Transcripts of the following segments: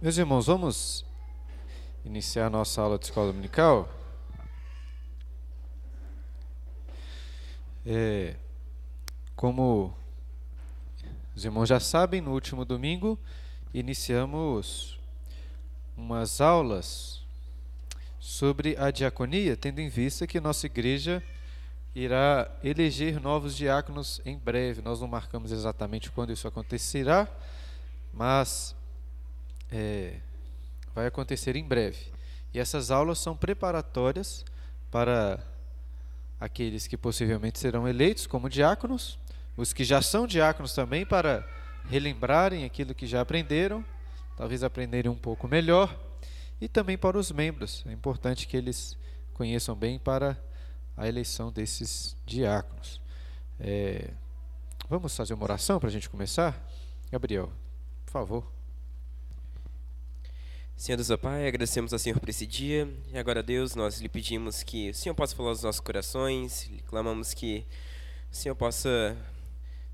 Meus irmãos, vamos iniciar a nossa aula de escola dominical? É, como os irmãos já sabem, no último domingo iniciamos umas aulas sobre a diaconia, tendo em vista que nossa igreja irá eleger novos diáconos em breve. Nós não marcamos exatamente quando isso acontecerá, mas é, vai acontecer em breve. E essas aulas são preparatórias para aqueles que possivelmente serão eleitos como diáconos, os que já são diáconos também, para relembrarem aquilo que já aprenderam, talvez aprenderem um pouco melhor, e também para os membros. É importante que eles conheçam bem para a eleição desses diáconos. É, vamos fazer uma oração para a gente começar? Gabriel, por favor. Senhor Deus, Pai, agradecemos ao Senhor por esse dia. E agora, Deus, nós lhe pedimos que o Senhor possa falar aos nossos corações. Clamamos que o Senhor possa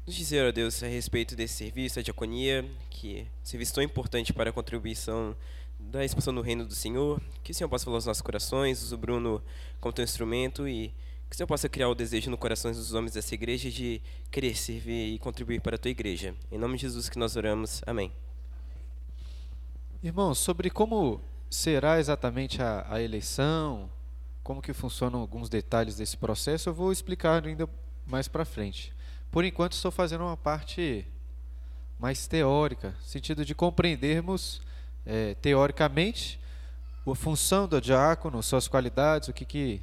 nos dizer, ó Deus, a respeito desse serviço, a diaconia, que um serviço tão importante para a contribuição da expansão do reino do Senhor. Que o Senhor possa falar aos nossos corações, o Bruno como teu instrumento e que o Senhor possa criar o desejo no coração dos homens dessa igreja de querer servir e contribuir para a tua igreja. Em nome de Jesus que nós oramos. Amém. Irmãos, sobre como será exatamente a, a, eleição, como que funcionam alguns detalhes desse processo, eu vou explicar ainda mais para frente. Por enquanto, estou fazendo uma parte mais teórica, sentido de compreendermos é, teoricamente a função do diácono, suas qualidades, o que, que,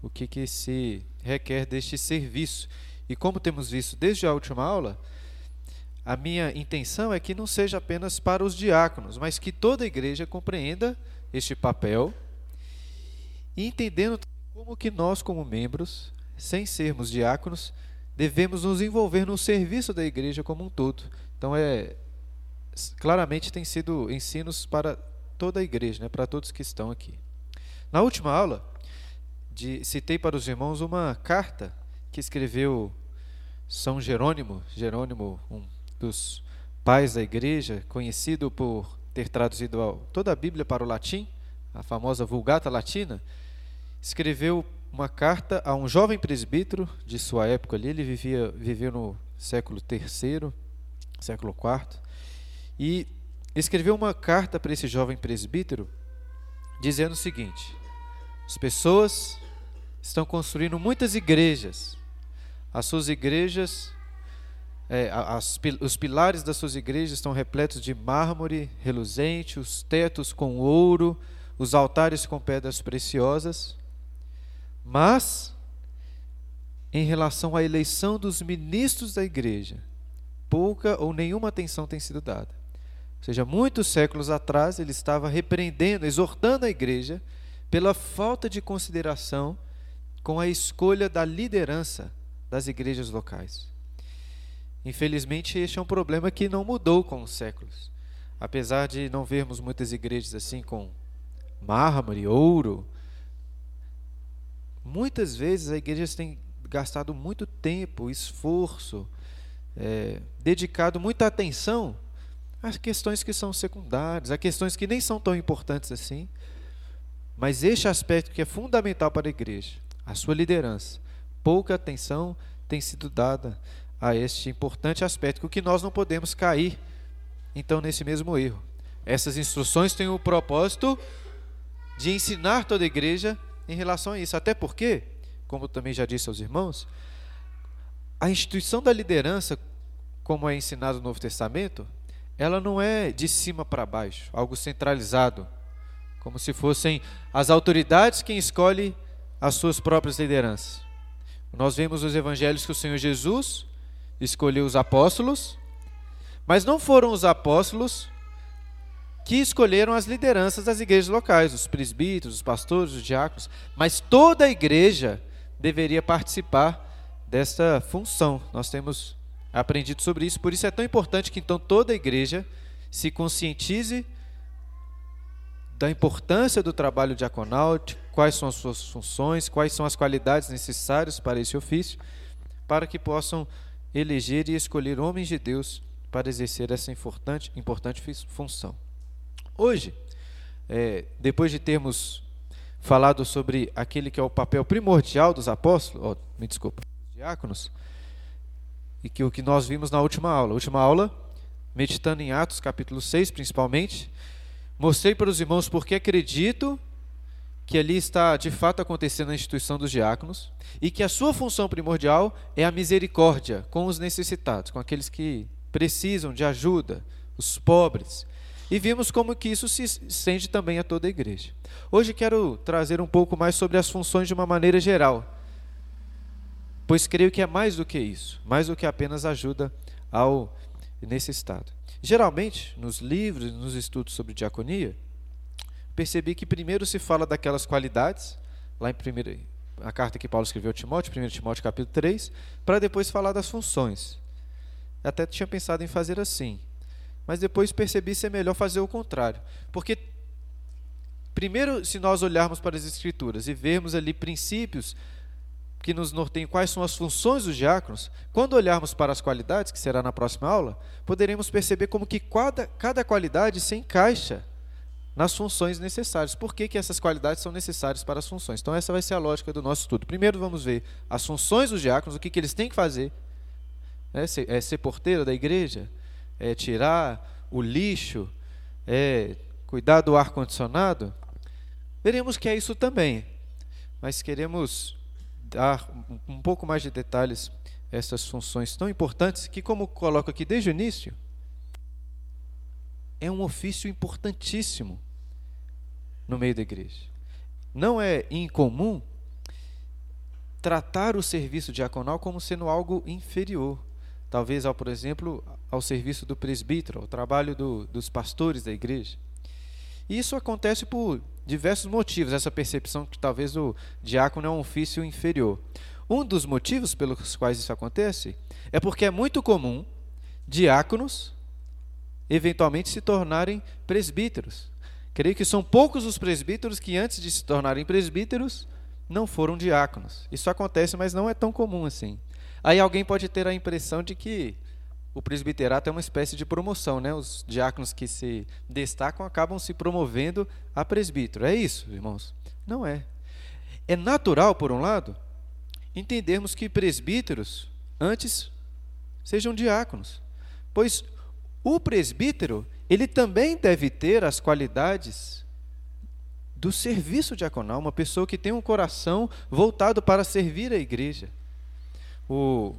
o que, que se requer deste serviço. E como temos visto desde a última aula, a minha intenção é que não seja apenas para os diáconos, mas que toda a igreja compreenda este papel e entendendo como que nós, como membros, sem sermos diáconos, devemos nos envolver no serviço da igreja como um todo. Então, é claramente tem sido ensinos para toda a igreja, né, para todos que estão aqui. Na última aula, de, citei para os irmãos uma carta que escreveu São Jerônimo, Jerônimo, um dos pais da igreja, conhecido por ter traduzido toda a Bíblia para o latim, a famosa Vulgata Latina, escreveu uma carta a um jovem presbítero de sua época ali, ele vivia, viveu no século III, século IV, e escreveu uma carta para esse jovem presbítero dizendo o seguinte: as pessoas estão construindo muitas igrejas, as suas igrejas é, as, os pilares das suas igrejas estão repletos de mármore reluzente, os tetos com ouro, os altares com pedras preciosas. Mas, em relação à eleição dos ministros da igreja, pouca ou nenhuma atenção tem sido dada. Ou seja, muitos séculos atrás ele estava repreendendo, exortando a igreja pela falta de consideração com a escolha da liderança das igrejas locais. Infelizmente, este é um problema que não mudou com os séculos. Apesar de não vermos muitas igrejas assim com mármore, ouro, muitas vezes a igreja tem gastado muito tempo, esforço, é, dedicado muita atenção às questões que são secundárias, a questões que nem são tão importantes assim. Mas este aspecto que é fundamental para a igreja, a sua liderança, pouca atenção tem sido dada a este importante aspecto, que nós não podemos cair então nesse mesmo erro. Essas instruções têm o propósito de ensinar toda a igreja em relação a isso. Até porque, como também já disse aos irmãos, a instituição da liderança, como é ensinado no Novo Testamento, ela não é de cima para baixo, algo centralizado, como se fossem as autoridades quem escolhe as suas próprias lideranças. Nós vemos nos evangelhos que o Senhor Jesus escolheu os apóstolos, mas não foram os apóstolos que escolheram as lideranças das igrejas locais, os presbíteros, os pastores, os diáconos, mas toda a igreja deveria participar desta função. Nós temos aprendido sobre isso, por isso é tão importante que então toda a igreja se conscientize da importância do trabalho diaconal, quais são as suas funções, quais são as qualidades necessárias para esse ofício, para que possam eleger e escolher homens de Deus para exercer essa importante, importante função. Hoje, é, depois de termos falado sobre aquele que é o papel primordial dos apóstolos, oh, me desculpa, dos diáconos, e que o que nós vimos na última aula. Última aula, meditando em Atos capítulo 6, principalmente, mostrei para os irmãos porque acredito que ali está de fato acontecendo a instituição dos diáconos e que a sua função primordial é a misericórdia com os necessitados, com aqueles que precisam de ajuda, os pobres. E vimos como que isso se estende também a toda a igreja. Hoje quero trazer um pouco mais sobre as funções de uma maneira geral, pois creio que é mais do que isso, mais do que apenas ajuda ao necessitado. Geralmente, nos livros, nos estudos sobre diaconia, percebi que primeiro se fala daquelas qualidades, lá em primeira, a carta que Paulo escreveu a Timóteo, 1 Timóteo capítulo 3, para depois falar das funções. Até tinha pensado em fazer assim, mas depois percebi ser melhor fazer o contrário. Porque, primeiro, se nós olharmos para as Escrituras e vermos ali princípios que nos norteiam quais são as funções dos diáconos, quando olharmos para as qualidades, que será na próxima aula, poderemos perceber como que cada, cada qualidade se encaixa nas funções necessárias. Por que, que essas qualidades são necessárias para as funções? Então, essa vai ser a lógica do nosso estudo. Primeiro, vamos ver as funções dos diáconos, o que, que eles têm que fazer. É ser, é ser porteiro da igreja, é tirar o lixo, é cuidar do ar-condicionado. Veremos que é isso também, mas queremos dar um pouco mais de detalhes a essas funções tão importantes que, como coloco aqui desde o início, é um ofício importantíssimo no meio da igreja. Não é incomum tratar o serviço diaconal como sendo algo inferior. Talvez, ao, por exemplo, ao serviço do presbítero, ao trabalho do, dos pastores da igreja. E isso acontece por diversos motivos, essa percepção que talvez o diácono é um ofício inferior. Um dos motivos pelos quais isso acontece é porque é muito comum diáconos eventualmente se tornarem presbíteros. Creio que são poucos os presbíteros que, antes de se tornarem presbíteros, não foram diáconos. Isso acontece, mas não é tão comum assim. Aí alguém pode ter a impressão de que o presbiterato é uma espécie de promoção, né? Os diáconos que se destacam acabam se promovendo a presbítero. É isso, irmãos? Não é. É natural, por um lado, entendermos que presbíteros antes sejam diáconos, pois o presbítero, ele também deve ter as qualidades do serviço diaconal, uma pessoa que tem um coração voltado para servir a igreja. O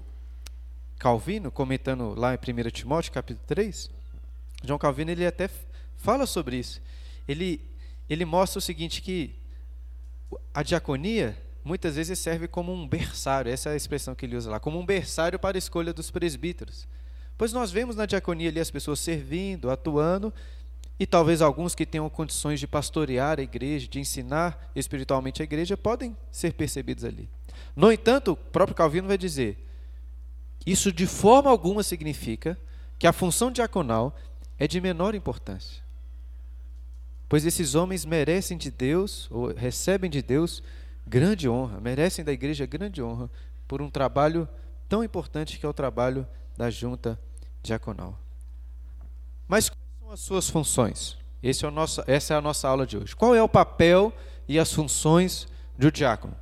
Calvino, comentando lá em 1 Timóteo, capítulo 3, João Calvino ele até fala sobre isso. Ele, ele mostra o seguinte, que a diaconia muitas vezes serve como um berçário, essa é a expressão que ele usa lá, como um berçário para a escolha dos presbíteros. Pois nós vemos na diaconia ali as pessoas servindo, atuando, e talvez alguns que tenham condições de pastorear a igreja, de ensinar espiritualmente a igreja, podem ser percebidos ali. No entanto, o próprio Calvino vai dizer: isso de forma alguma significa que a função diaconal é de menor importância. Pois esses homens merecem de Deus, ou recebem de Deus, grande honra, merecem da igreja grande honra por um trabalho tão importante que é o trabalho da junta diaconal. Mas quais são as suas funções? É nosso, essa é a nossa aula de hoje. Qual é o papel e as funções do diácono?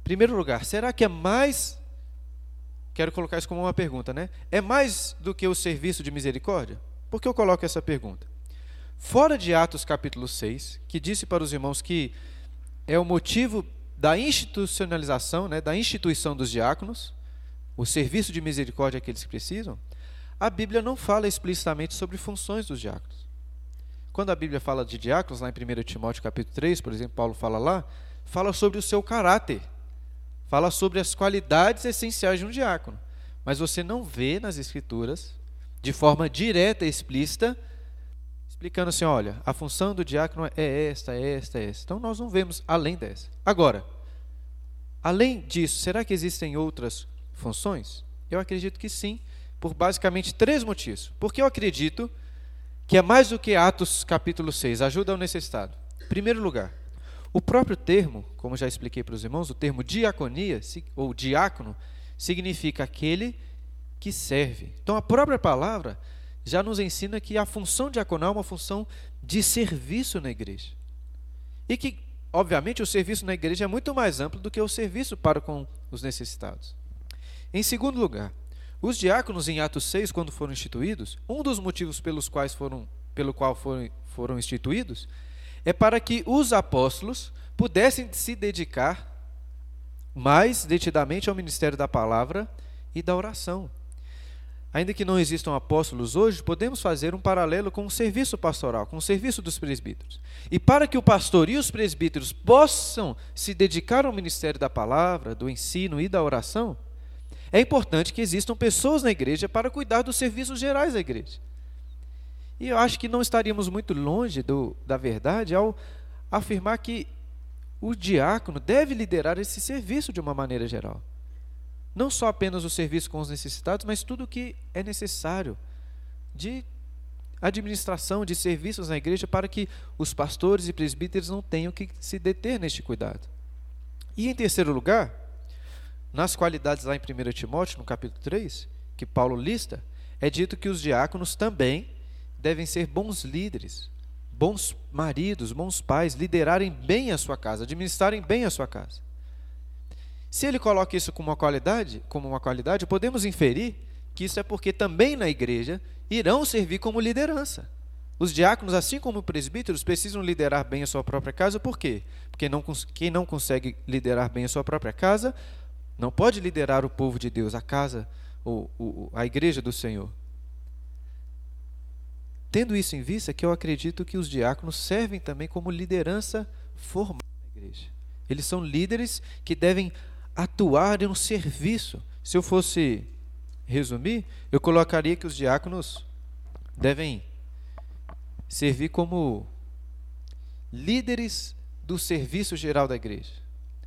Em primeiro lugar, será que é mais. Quero colocar isso como uma pergunta, né? É mais do que o serviço de misericórdia? Por que eu coloco essa pergunta? Fora de Atos capítulo 6, que disse para os irmãos que é o motivo da institucionalização, né, da instituição dos diáconos, o serviço de misericórdia que eles precisam, a Bíblia não fala explicitamente sobre funções dos diáconos. Quando a Bíblia fala de diáconos, lá em 1 Timóteo capítulo 3, por exemplo, Paulo fala lá, fala sobre o seu caráter, fala sobre as qualidades essenciais de um diácono. Mas você não vê nas Escrituras, de forma direta e explícita, explicando assim: olha, a função do diácono é esta, é esta, é esta. Então nós não vemos além dessa. Agora, além disso, será que existem outras funções? Eu acredito que sim, por basicamente três motivos. Porque eu acredito que é mais do que Atos capítulo 6, ajuda ao necessitado. Em primeiro lugar, o próprio termo, como já expliquei para os irmãos, o termo diaconia, ou diácono, significa aquele que serve. Então a própria palavra já nos ensina que a função diaconal é uma função de serviço na igreja. E que, obviamente, o serviço na igreja é muito mais amplo do que o serviço para com os necessitados. Em segundo lugar, os diáconos em Atos 6, quando foram instituídos, um dos motivos pelos quais foram, pelo qual foram, foram instituídos é para que os apóstolos pudessem se dedicar mais detidamente ao ministério da palavra e da oração. Ainda que não existam apóstolos hoje, podemos fazer um paralelo com o serviço pastoral, com o serviço dos presbíteros. E para que o pastor e os presbíteros possam se dedicar ao ministério da palavra, do ensino e da oração, é importante que existam pessoas na igreja para cuidar dos serviços gerais da igreja. E eu acho que não estaríamos muito longe do, da verdade ao afirmar que o diácono deve liderar esse serviço de uma maneira geral. Não só apenas o serviço com os necessitados, mas tudo o que é necessário de administração, de serviços na igreja, para que os pastores e presbíteros não tenham que se deter neste cuidado. E em terceiro lugar, nas qualidades lá em 1 Timóteo, no capítulo 3, que Paulo lista, é dito que os diáconos também devem ser bons líderes, bons maridos, bons pais, liderarem bem a sua casa, administrarem bem a sua casa. Se ele coloca isso como uma qualidade, como uma qualidade, podemos inferir que isso é porque também na igreja irão servir como liderança. Os diáconos, assim como presbíteros, precisam liderar bem a sua própria casa, por quê? Porque não, quem não consegue liderar bem a sua própria casa, não pode liderar o povo de Deus, a casa, ou, a igreja do Senhor. Tendo isso em vista, que eu acredito que os diáconos servem também como liderança formal na igreja. Eles são líderes que devem atuar em um serviço. Se eu fosse resumir, eu colocaria que os diáconos devem servir como líderes do serviço geral da igreja.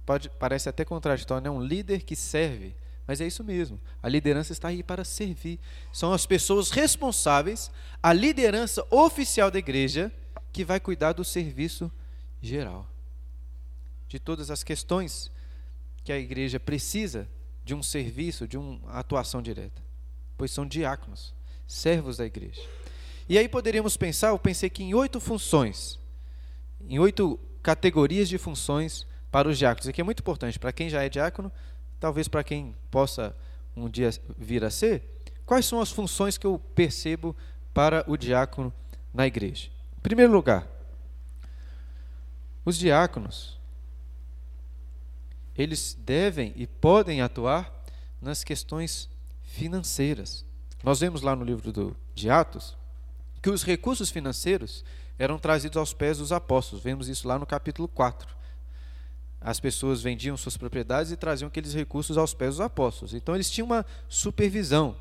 Pode, parece até contraditório, é né? um líder que serve, mas é isso mesmo. A liderança está aí para servir. São as pessoas responsáveis, a liderança oficial da igreja, que vai cuidar do serviço geral. De todas as questões que a igreja precisa de um serviço, de uma atuação direta, pois são diáconos, servos da igreja. E aí poderíamos pensar, eu pensei que em oito funções, em oito categorias de funções para os diáconos. Isso aqui é muito importante para quem já é diácono, talvez para quem possa um dia vir a ser. Quais são as funções que eu percebo para o diácono na igreja? Em primeiro lugar, os diáconos eles devem e podem atuar nas questões financeiras. Nós vemos lá no livro do, de Atos que os recursos financeiros eram trazidos aos pés dos apóstolos. Vemos isso lá no capítulo 4. As pessoas vendiam suas propriedades e traziam aqueles recursos aos pés dos apóstolos. Então eles tinham uma supervisão.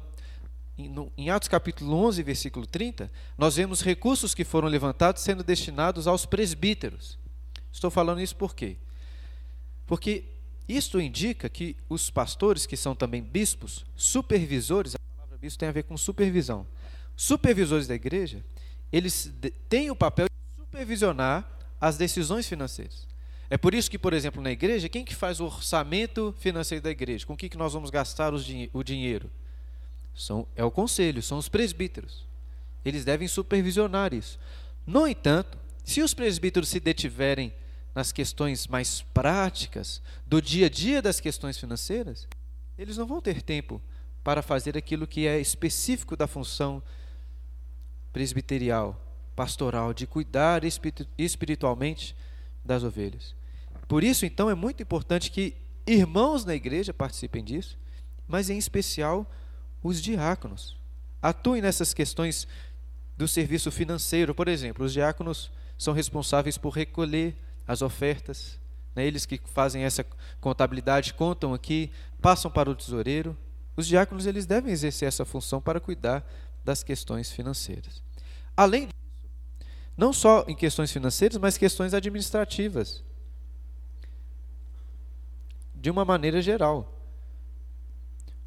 Em Atos capítulo 11, versículo 30, nós vemos recursos que foram levantados sendo destinados aos presbíteros. Estou falando isso por quê? Porque isto indica que os pastores, que são também bispos, supervisores, a palavra bispo tem a ver com supervisão. Supervisores da igreja, eles têm o papel de supervisionar as decisões financeiras. É por isso que, por exemplo, na igreja, quem que faz o orçamento financeiro da igreja? Com o que, que nós vamos gastar o dinheiro? São, é o conselho, são os presbíteros. Eles devem supervisionar isso. No entanto, se os presbíteros se detiverem nas questões mais práticas, do dia a dia das questões financeiras, eles não vão ter tempo para fazer aquilo que é específico da função presbiterial, pastoral, de cuidar espiritualmente das ovelhas. Por isso, então, é muito importante que irmãos na igreja participem disso, mas em especial os diáconos. Atuem nessas questões do serviço financeiro. Por exemplo, os diáconos são responsáveis por recolher as ofertas. Né? Eles que fazem essa contabilidade contam aqui, passam para o tesoureiro. Os diáconos eles devem exercer essa função para cuidar das questões financeiras. Além disso, não só em questões financeiras, mas questões administrativas. De uma maneira geral.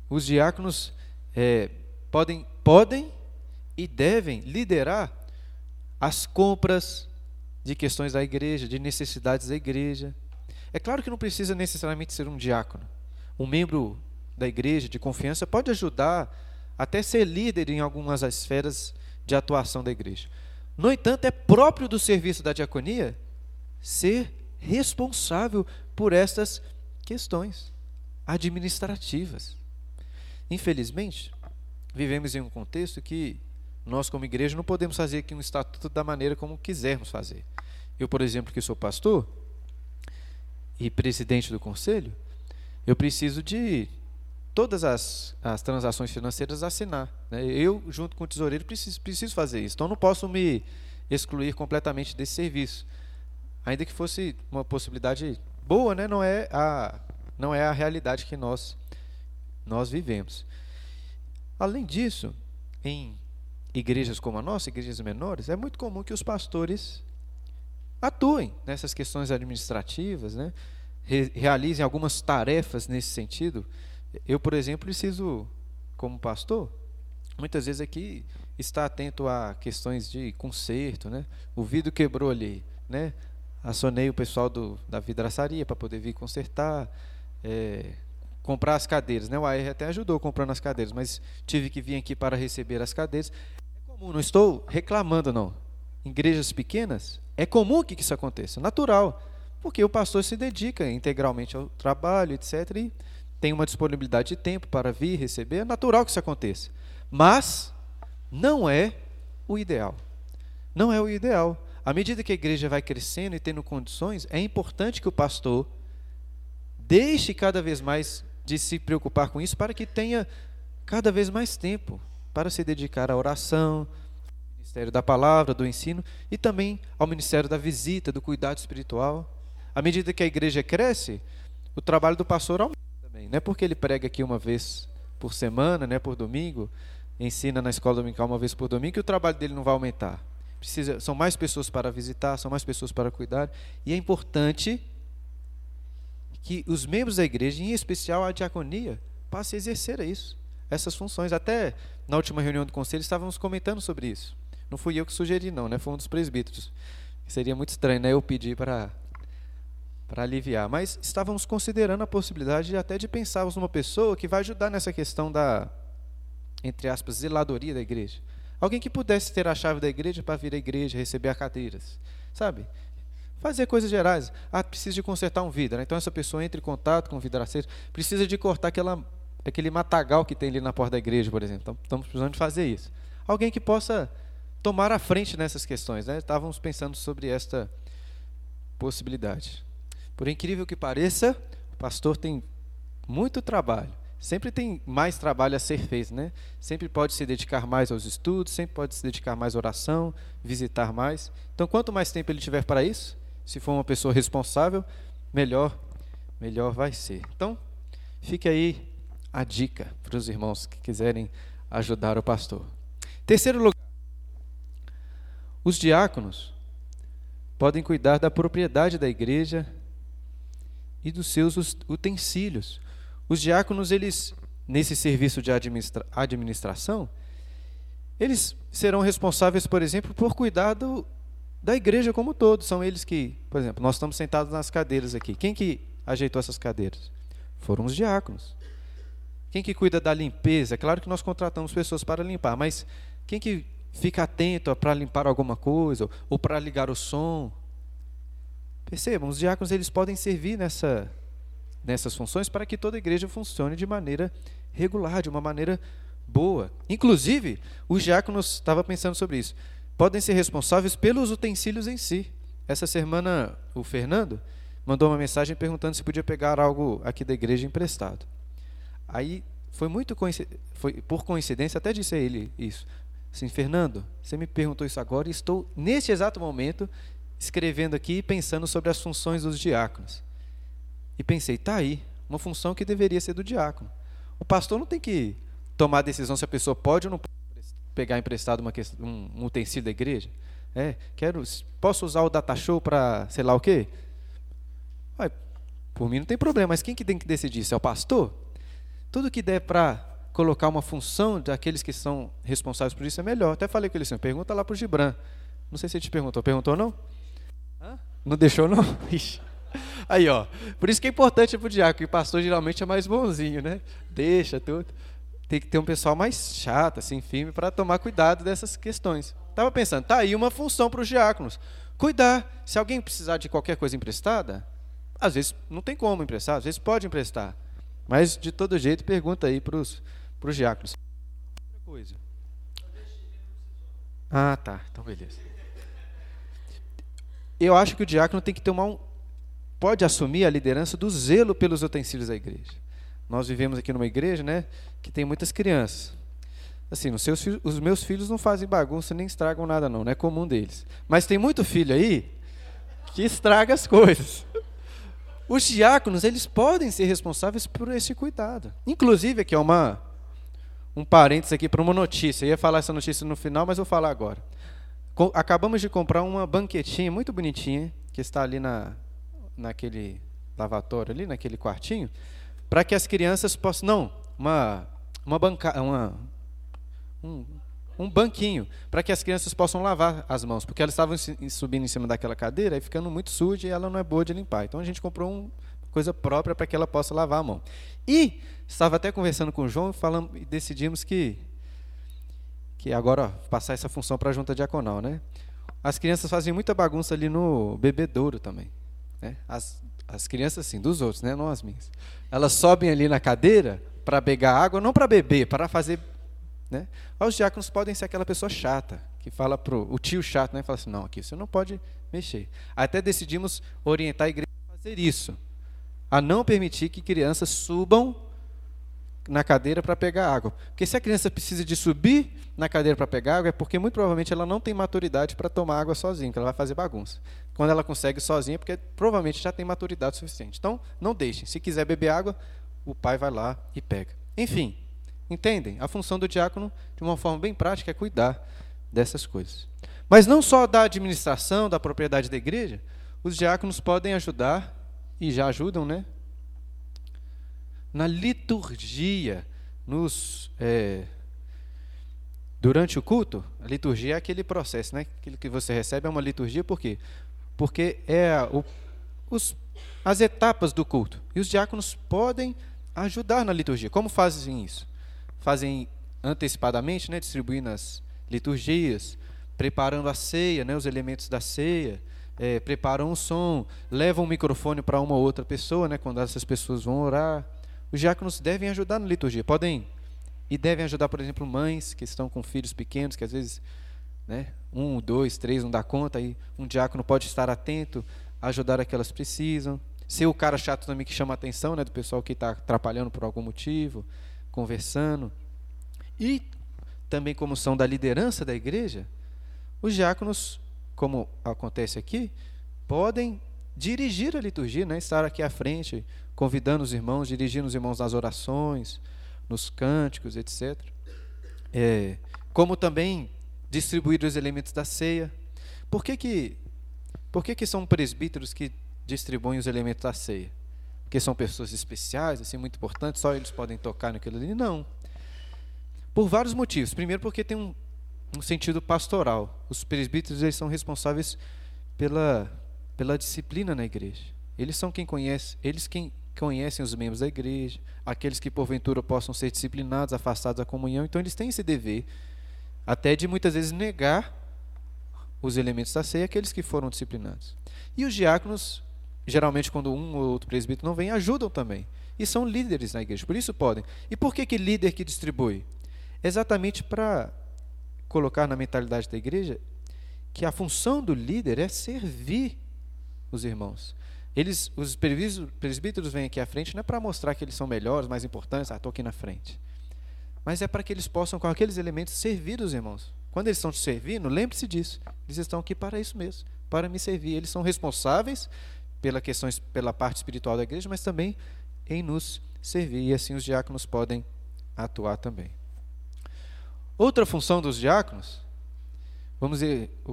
Os diáconos é, podem, podem e devem liderar as compras, de questões da igreja, de necessidades da igreja. É claro que não precisa necessariamente ser um diácono. Um membro da igreja de confiança pode ajudar, até ser líder em algumas esferas de atuação da igreja. No entanto, é próprio do serviço da diaconia ser responsável por estas questões administrativas. Infelizmente, vivemos em um contexto que nós, como igreja, não podemos fazer aqui um estatuto da maneira como quisermos fazer. Eu, por exemplo, que sou pastor e presidente do conselho, eu preciso de todas as, as transações financeiras assinar. Né? Eu, junto com o tesoureiro, preciso, preciso fazer isso. Então, não posso me excluir completamente desse serviço. Ainda que fosse uma possibilidade boa, né? não, é a, não é a realidade que nós, nós vivemos. Além disso, em igrejas como a nossa, igrejas menores, é muito comum que os pastores atuem nessas questões administrativas, né? Re realizem algumas tarefas nesse sentido. Eu, por exemplo, preciso, como pastor, muitas vezes aqui estar atento a questões de conserto, né? O vidro quebrou ali, né? Acionei o pessoal do, da vidraçaria para poder vir consertar, é, comprar as cadeiras, né? O AR até ajudou comprando as cadeiras, mas tive que vir aqui para receber as cadeiras comum, não estou reclamando não. Igrejas pequenas, é comum que isso aconteça, natural, porque o pastor se dedica integralmente ao trabalho, etc., e tem uma disponibilidade de tempo para vir receber, é natural que isso aconteça. Mas não é o ideal. Não é o ideal. À medida que a igreja vai crescendo e tendo condições, é importante que o pastor deixe cada vez mais de se preocupar com isso para que tenha cada vez mais tempo para se dedicar à oração, ao ministério da palavra, do ensino e também ao ministério da visita, do cuidado espiritual. À medida que a igreja cresce, o trabalho do pastor aumenta também. Não é porque ele prega aqui uma vez por semana, né, por domingo, ensina na escola dominical uma vez por domingo, que o trabalho dele não vai aumentar. Precisa, são mais pessoas para visitar, são mais pessoas para cuidar, e é importante que os membros da igreja, em especial a diaconia, passem a exercer isso essas funções. Até na última reunião do conselho estávamos comentando sobre isso. Não fui eu que sugeri, não, né? Foi um dos presbíteros. Seria muito estranho, né? Eu pedir para para aliviar. Mas estávamos considerando a possibilidade até de pensarmos numa pessoa que vai ajudar nessa questão da, entre aspas, zeladoria da igreja. Alguém que pudesse ter a chave da igreja para vir à igreja, receber as cadeiras. Sabe? Fazer coisas gerais. Ah, precisa de consertar um vidro. Né? Então essa pessoa entra em contato com o vidraceiro. Precisa de cortar aquela aquele matagal que tem ali na porta da igreja, por exemplo. Então, estamos precisando de fazer isso. Alguém que possa tomar a frente nessas questões. Né? Estávamos pensando sobre esta possibilidade. Por incrível que pareça, o pastor tem muito trabalho. Sempre tem mais trabalho a ser feito, né? Sempre pode se dedicar mais aos estudos, sempre pode se dedicar mais à oração, visitar mais. Então, quanto mais tempo ele tiver para isso, se for uma pessoa responsável, melhor, melhor vai ser. Então, fique aí a dica para os irmãos que quiserem ajudar o pastor. Terceiro lugar, os diáconos podem cuidar da propriedade da igreja e dos seus utensílios. Os diáconos, eles nesse serviço de administra administração, eles serão responsáveis, por exemplo, por cuidar do, da igreja como todo. São eles que, por exemplo, nós estamos sentados nas cadeiras aqui. Quem que ajeitou essas cadeiras? Foram os diáconos. Quem que cuida da limpeza? É claro que nós contratamos pessoas para limpar, mas quem que fica atento para limpar alguma coisa ou para ligar o som? Percebam, os diáconos eles podem servir nessa, nessas funções para que toda a igreja funcione de maneira regular, de uma maneira boa. Inclusive, os diáconos, estava pensando sobre isso, podem ser responsáveis pelos utensílios em si. Essa semana, o Fernando mandou uma mensagem perguntando se podia pegar algo aqui da igreja emprestado. Aí foi muito foi por coincidência, até disse a ele isso. Assim, Fernando, você me perguntou isso agora e estou neste exato momento escrevendo aqui pensando sobre as funções dos diáconos. E pensei, tá aí, uma função que deveria ser do diácono. O pastor não tem que tomar a decisão se a pessoa pode ou não pode pegar emprestado uma um, um utensílio da igreja. É, quero, posso usar o data show para sei lá o quê? Ué, por mim não tem problema, mas quem que tem que decidir? isso é o pastor? Tudo que der para colocar uma função daqueles que são responsáveis por isso é melhor. Até falei com ele assim, pergunta lá para o Gibran. Não sei se ele te perguntou. Perguntou não? Hã? Não deixou não? Ixi. Aí, ó. Por isso que é importante para o diácono, que pastor geralmente é mais bonzinho, né? Deixa tudo. tem que ter um pessoal mais chato, assim, firme, para tomar cuidado dessas questões. Estava pensando, tá aí uma função para os diáconos. Cuidar. Se alguém precisar de qualquer coisa emprestada, às vezes não tem como emprestar, às vezes pode emprestar. Mas, de todo jeito, pergunta aí para os diáconos. Outra coisa. Ah, tá. Então, beleza. Eu acho que o diácono tem que tomar um. Pode assumir a liderança do zelo pelos utensílios da igreja. Nós vivemos aqui numa igreja, né, que tem muitas crianças. Assim, os, seus os meus filhos não fazem bagunça nem estragam nada, não, não é comum deles. Mas tem muito filho aí que estraga as coisas. Os diáconos, eles podem ser responsáveis por esse cuidado. Inclusive, aqui é uma, um parênteses aqui para uma notícia. Eu ia falar essa notícia no final, mas vou falar agora. Acabamos de comprar uma banquetinha muito bonitinha, que está ali na, naquele lavatório, ali naquele quartinho, para que as crianças possam. Não, uma, uma banca, uma, um, um banquinho, para que as crianças possam lavar as mãos, porque elas estavam subindo em cima daquela cadeira e ficando muito suja e ela não é boa de limpar. Então a gente comprou uma coisa própria para que ela possa lavar a mão. E estava até conversando com o João falando, e decidimos que que agora ó, passar essa função para a junta diaconal, né? As crianças fazem muita bagunça ali no bebedouro também, né? As, as crianças sim, dos outros, né? Não as minhas. Elas sobem ali na cadeira para pegar água, não para beber, para fazer, né? Os diáconos podem ser aquela pessoa chata que fala pro o tio chato, né? Fala assim, não, aqui você não pode mexer. Até decidimos orientar a igreja a fazer isso, a não permitir que crianças subam na cadeira para pegar água. Porque se a criança precisa de subir na cadeira para pegar água, é porque muito provavelmente ela não tem maturidade para tomar água sozinha, que ela vai fazer bagunça. Quando ela consegue sozinha, é porque provavelmente já tem maturidade suficiente. Então, não deixem. Se quiser beber água, o pai vai lá e pega. Enfim, entendem? A função do diácono, de uma forma bem prática, é cuidar dessas coisas. Mas não só da administração, da propriedade da igreja, os diáconos podem ajudar, e já ajudam, né? Na liturgia, nos é, durante o culto, a liturgia é aquele processo, né? Aquilo que você recebe é uma liturgia, por quê? Porque é o, os, as etapas do culto. E os diáconos podem ajudar na liturgia. Como fazem isso? Fazem antecipadamente, né, distribuindo as liturgias, preparando a ceia, né, os elementos da ceia, é, preparam o som, levam o microfone para uma ou outra pessoa, né, quando essas pessoas vão orar. Os diáconos devem ajudar na liturgia, podem e devem ajudar, por exemplo, mães que estão com filhos pequenos, que às vezes, né, um, dois, três não dá conta, aí um diácono pode estar atento, ajudar a que precisam. Ser o cara chato também que chama a atenção, né, do pessoal que está atrapalhando por algum motivo, conversando. E também como são da liderança da igreja, os diáconos, como acontece aqui, podem dirigir a liturgia, né? estar aqui à frente, convidando os irmãos, dirigindo os irmãos nas orações, nos cânticos, etc. É, como também distribuir os elementos da ceia. Por que, que, por que, que são presbíteros que distribuem os elementos da ceia? Porque são pessoas especiais, assim, muito importantes, só eles podem tocar naquilo ali? Não. Por vários motivos. Primeiro, porque tem um, um sentido pastoral. Os presbíteros eles são responsáveis pela, pela disciplina na igreja. Eles são quem conhece, eles quem conhecem os membros da igreja, aqueles que porventura possam ser disciplinados, afastados da comunhão, então eles têm esse dever, até de muitas vezes negar os elementos da ceia àqueles que foram disciplinados. E os diáconos, geralmente quando um ou outro presbítero não vem, ajudam também. E são líderes na igreja, por isso podem. E por que que líder que distribui? Exatamente para colocar na mentalidade da igreja que a função do líder é servir os irmãos. Eles, os presbíteros vêm aqui à frente não é para mostrar que eles são melhores, mais importantes, ah, estou aqui na frente. Mas é para que eles possam, com aqueles elementos, servir os irmãos. Quando eles estão te servindo, lembre-se disso. Eles estão aqui para isso mesmo, para me servir. Eles são responsáveis pela questão, pela parte espiritual da igreja, mas também em nos servir. E assim os diáconos podem atuar também. Outra função dos diáconos, vamos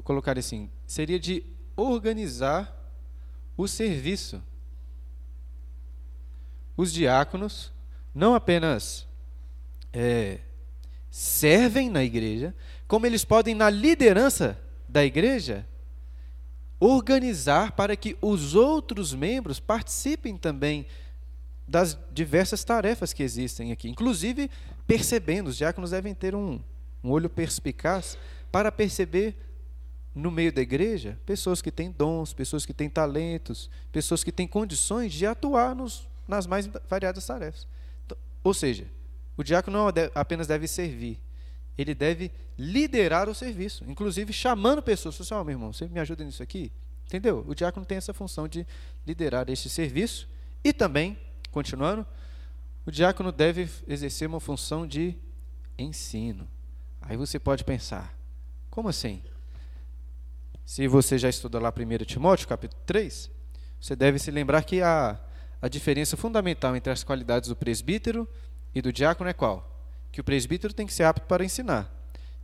colocar assim, seria de organizar o serviço. Os diáconos não apenas é, servem na igreja, como eles podem, na liderança da igreja, organizar para que os outros membros participem também das diversas tarefas que existem aqui. Inclusive, percebendo, os diáconos devem ter um, um olho perspicaz para perceber no meio da igreja pessoas que têm dons, pessoas que têm talentos, pessoas que têm condições de atuar nos, nas mais variadas tarefas. Então, ou seja, o diácono não apenas deve servir, ele deve liderar o serviço, inclusive chamando pessoas. Você, oh, meu irmão, você me ajuda nisso aqui? Entendeu? O diácono tem essa função de liderar este serviço e também, continuando, o diácono deve exercer uma função de ensino. Aí você pode pensar, como assim? Se você já estudou lá 1 Timóteo, capítulo 3, você deve se lembrar que a, a diferença fundamental entre as qualidades do presbítero e do diácono é qual? Que o presbítero tem que ser apto para ensinar.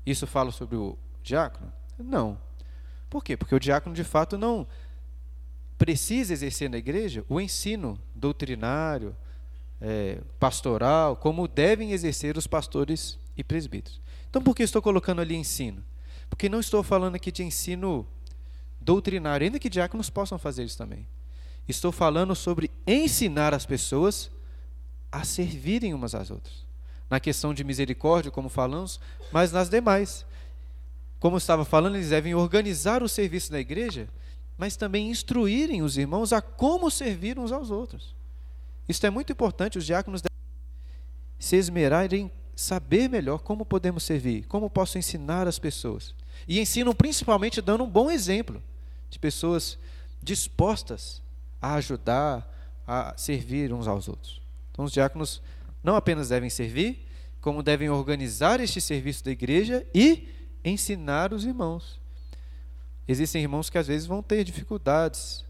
Isso fala sobre o diácono? Não. Por quê? Porque o diácono, de fato, não precisa exercer na igreja o ensino doutrinário, é, pastoral, como devem exercer os pastores e presbíteros. Então, por que estou colocando ali ensino? Porque não estou falando aqui de ensino doutrinário, ainda que diáconos possam fazer isso também. Estou falando sobre ensinar as pessoas a servirem umas às outras. Na questão de misericórdia, como falamos, mas nas demais. Como estava falando, eles devem organizar o serviço da igreja, mas também instruírem os irmãos a como servir uns aos outros. Isso é muito importante, os diáconos devem se esmerar em saber melhor como podemos servir, como posso ensinar as pessoas. E ensinam principalmente dando um bom exemplo de pessoas dispostas a ajudar, a servir uns aos outros. Então, os diáconos não apenas devem servir, como devem organizar este serviço da igreja e ensinar os irmãos. Existem irmãos que às vezes vão ter dificuldades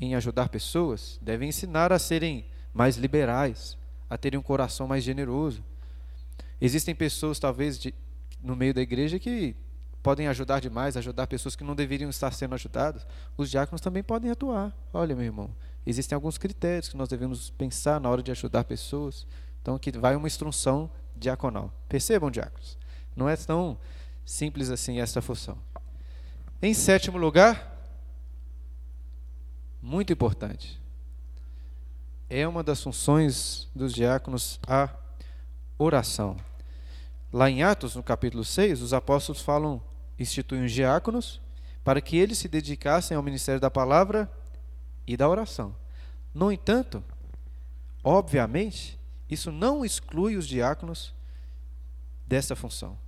em ajudar pessoas, devem ensinar a serem mais liberais, a terem um coração mais generoso. Existem pessoas, talvez, de, no meio da igreja que podem ajudar demais, ajudar pessoas que não deveriam estar sendo ajudadas. Os diáconos também podem atuar. Olha, meu irmão, existem alguns critérios que nós devemos pensar na hora de ajudar pessoas. Então, aqui vai uma instrução diaconal. Percebam, diáconos, não é tão simples assim essa função. Em sétimo lugar, muito importante. É uma das funções dos diáconos a oração. Lá em Atos, no capítulo 6, os apóstolos falam, instituem os diáconos para que eles se dedicassem ao ministério da palavra e da oração. No entanto, obviamente, isso não exclui os diáconos dessa função.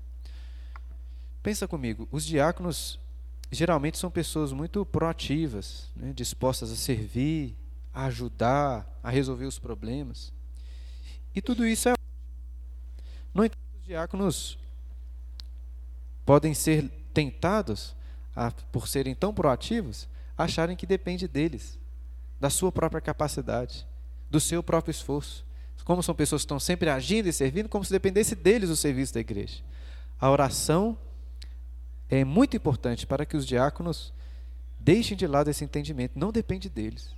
Pensa comigo, os diáconos geralmente são pessoas muito proativas, né, dispostas a servir, a ajudar, a resolver os problemas. E tudo isso é. No entanto, os diáconos podem ser tentados, a, por serem tão proativos, acharem que depende deles, da sua própria capacidade, do seu próprio esforço. Como são pessoas que estão sempre agindo e servindo, como se dependesse deles o serviço da igreja. A oração é muito importante para que os diáconos deixem de lado esse entendimento. Não depende deles,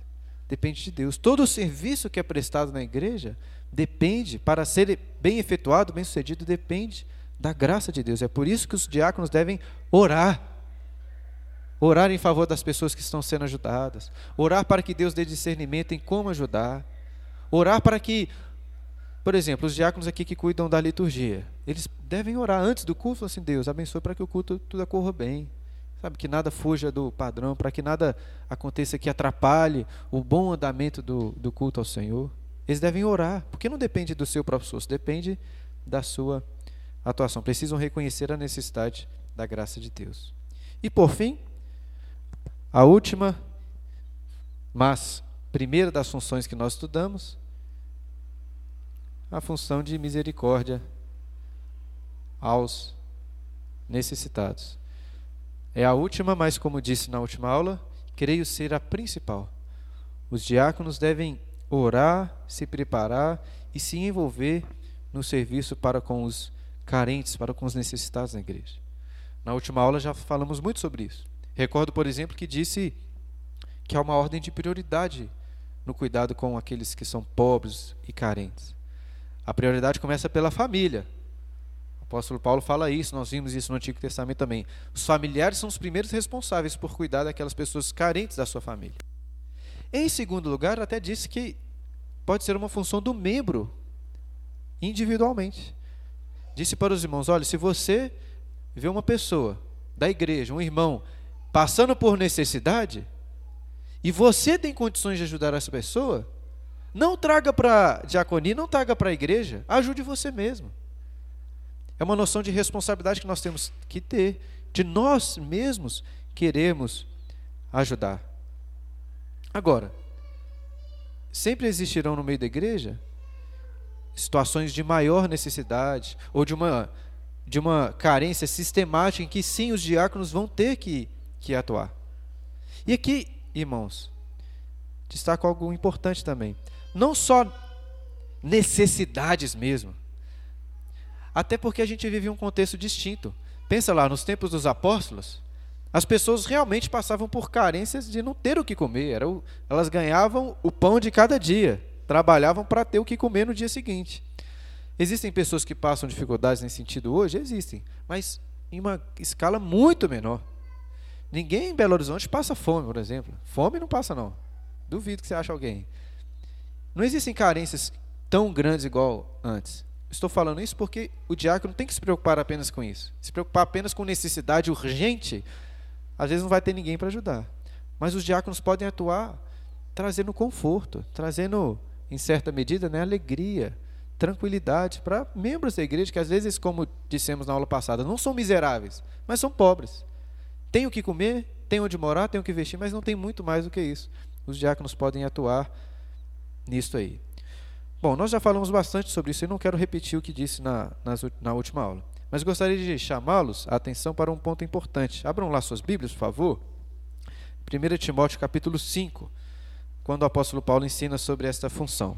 depende de Deus. Todo o serviço que é prestado na igreja depende, para ser bem efetuado, bem sucedido, depende da graça de Deus. É por isso que os diáconos devem orar. Orar em favor das pessoas que estão sendo ajudadas. Orar para que Deus dê discernimento em como ajudar. Orar para que por exemplo, os diáconos aqui que cuidam da liturgia, eles devem orar antes do culto, assim, Deus, abençoe para que o culto tudo corra bem. Sabe, que nada fuja do padrão, para que nada aconteça que atrapalhe o bom andamento do, do culto ao Senhor. Eles devem orar, porque não depende do seu próprio esforço, depende da sua atuação. Precisam reconhecer a necessidade da graça de Deus. E por fim, a última, mas primeira das funções que nós estudamos, a função de misericórdia aos necessitados. É a última, mas como disse na última aula, creio ser a principal. Os diáconos devem orar, se preparar e se envolver no serviço para com os carentes, para com os necessitados na igreja. Na última aula já falamos muito sobre isso. Recordo, por exemplo, que disse que há uma ordem de prioridade no cuidado com aqueles que são pobres e carentes. A prioridade começa pela família. Apóstolo Paulo fala isso, nós vimos isso no Antigo Testamento também. Os familiares são os primeiros responsáveis por cuidar daquelas pessoas carentes da sua família. Em segundo lugar, até disse que pode ser uma função do membro individualmente. Disse para os irmãos: olha, se você vê uma pessoa da igreja, um irmão, passando por necessidade, e você tem condições de ajudar essa pessoa, não traga para a diaconia, não traga para a igreja, ajude você mesmo. É uma noção de responsabilidade que nós temos que ter, de nós mesmos queremos ajudar. Agora, sempre existirão no meio da igreja situações de maior necessidade ou de uma, de uma carência sistemática em que sim os diáconos vão ter que, que atuar. E aqui, irmãos, destaco algo importante também. Não só necessidades mesmo, até porque a gente vive um contexto distinto. Pensa lá, nos tempos dos apóstolos, as pessoas realmente passavam por carências de não ter o que comer. Era o, elas ganhavam o pão de cada dia, trabalhavam para ter o que comer no dia seguinte. Existem pessoas que passam dificuldades nesse sentido hoje? Existem, mas em uma escala muito menor. Ninguém em Belo Horizonte passa fome, por exemplo. Fome não passa, não. Duvido que você ache alguém. Não existem carências tão grandes igual antes. Estou falando isso porque o diácono tem que se preocupar apenas com isso. Se preocupar apenas com necessidade urgente, às vezes não vai ter ninguém para ajudar. Mas os diáconos podem atuar trazendo conforto, trazendo, em certa medida, né, alegria, tranquilidade para membros da igreja que às vezes, como dissemos na aula passada, não são miseráveis, mas são pobres. Tem o que comer, tem onde morar, tem o que vestir, mas não tem muito mais do que isso. Os diáconos podem atuar nisto aí. Bom, nós já falamos bastante sobre isso e não quero repetir o que disse na, nas, na última aula. Mas gostaria de chamá-los a atenção para um ponto importante. Abram lá suas Bíblias, por favor. 1 Timóteo capítulo 5, quando o apóstolo Paulo ensina sobre esta função.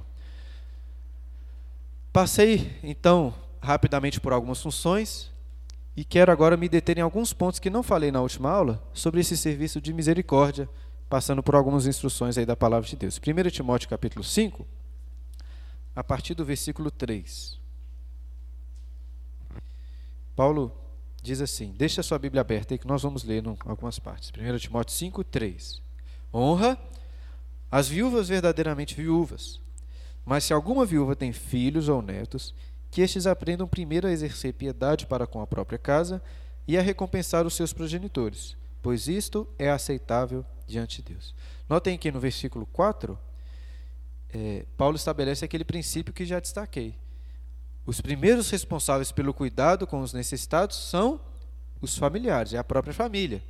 Passei, então, rapidamente por algumas funções e quero agora me deter em alguns pontos que não falei na última aula sobre esse serviço de misericórdia, passando por algumas instruções aí da palavra de Deus. 1 Timóteo capítulo 5, a partir do versículo 3. Paulo diz assim: Deixa a sua Bíblia aberta aí que nós vamos ler em algumas partes. 1 Timóteo 5, 3. Honra as viúvas verdadeiramente viúvas. Mas se alguma viúva tem filhos ou netos, que estes aprendam primeiro a exercer piedade para com a própria casa e a recompensar os seus progenitores, pois isto é aceitável diante de Deus. Notem que no versículo 4 é, Paulo estabelece aquele princípio que já destaquei. Os primeiros responsáveis pelo cuidado com os necessitados são os familiares, é a própria família.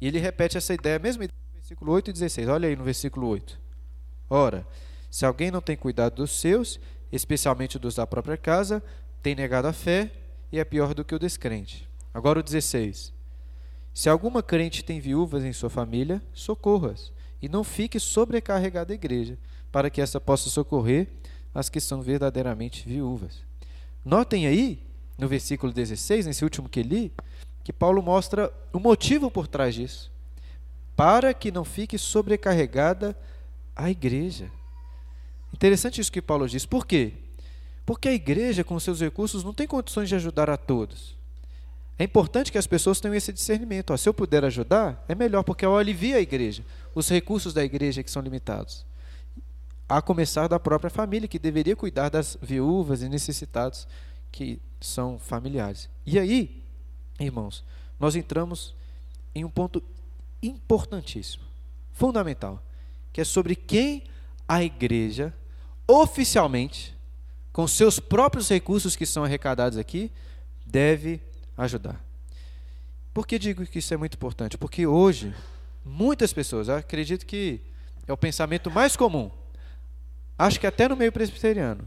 E ele repete essa ideia, mesmo no versículo 8 e 16. Olha aí no versículo 8. Ora, se alguém não tem cuidado dos seus, especialmente dos da própria casa, tem negado a fé e é pior do que o descrente. Agora o 16. Se alguma crente tem viúvas em sua família, socorras, e não fique sobrecarregada a igreja, para que essa possa socorrer as que são verdadeiramente viúvas. Notem aí, no versículo 16, nesse último que li, que Paulo mostra o motivo por trás disso. Para que não fique sobrecarregada a igreja. Interessante isso que Paulo diz. Por quê? Porque a igreja, com seus recursos, não tem condições de ajudar a todos. É importante que as pessoas tenham esse discernimento. Ó, se eu puder ajudar, é melhor, porque eu alivio a igreja, os recursos da igreja que são limitados a começar da própria família, que deveria cuidar das viúvas e necessitados que são familiares. E aí, irmãos, nós entramos em um ponto importantíssimo, fundamental, que é sobre quem a igreja oficialmente, com seus próprios recursos que são arrecadados aqui, deve ajudar. Por que digo que isso é muito importante? Porque hoje, muitas pessoas, acredito que é o pensamento mais comum, Acho que até no meio presbiteriano,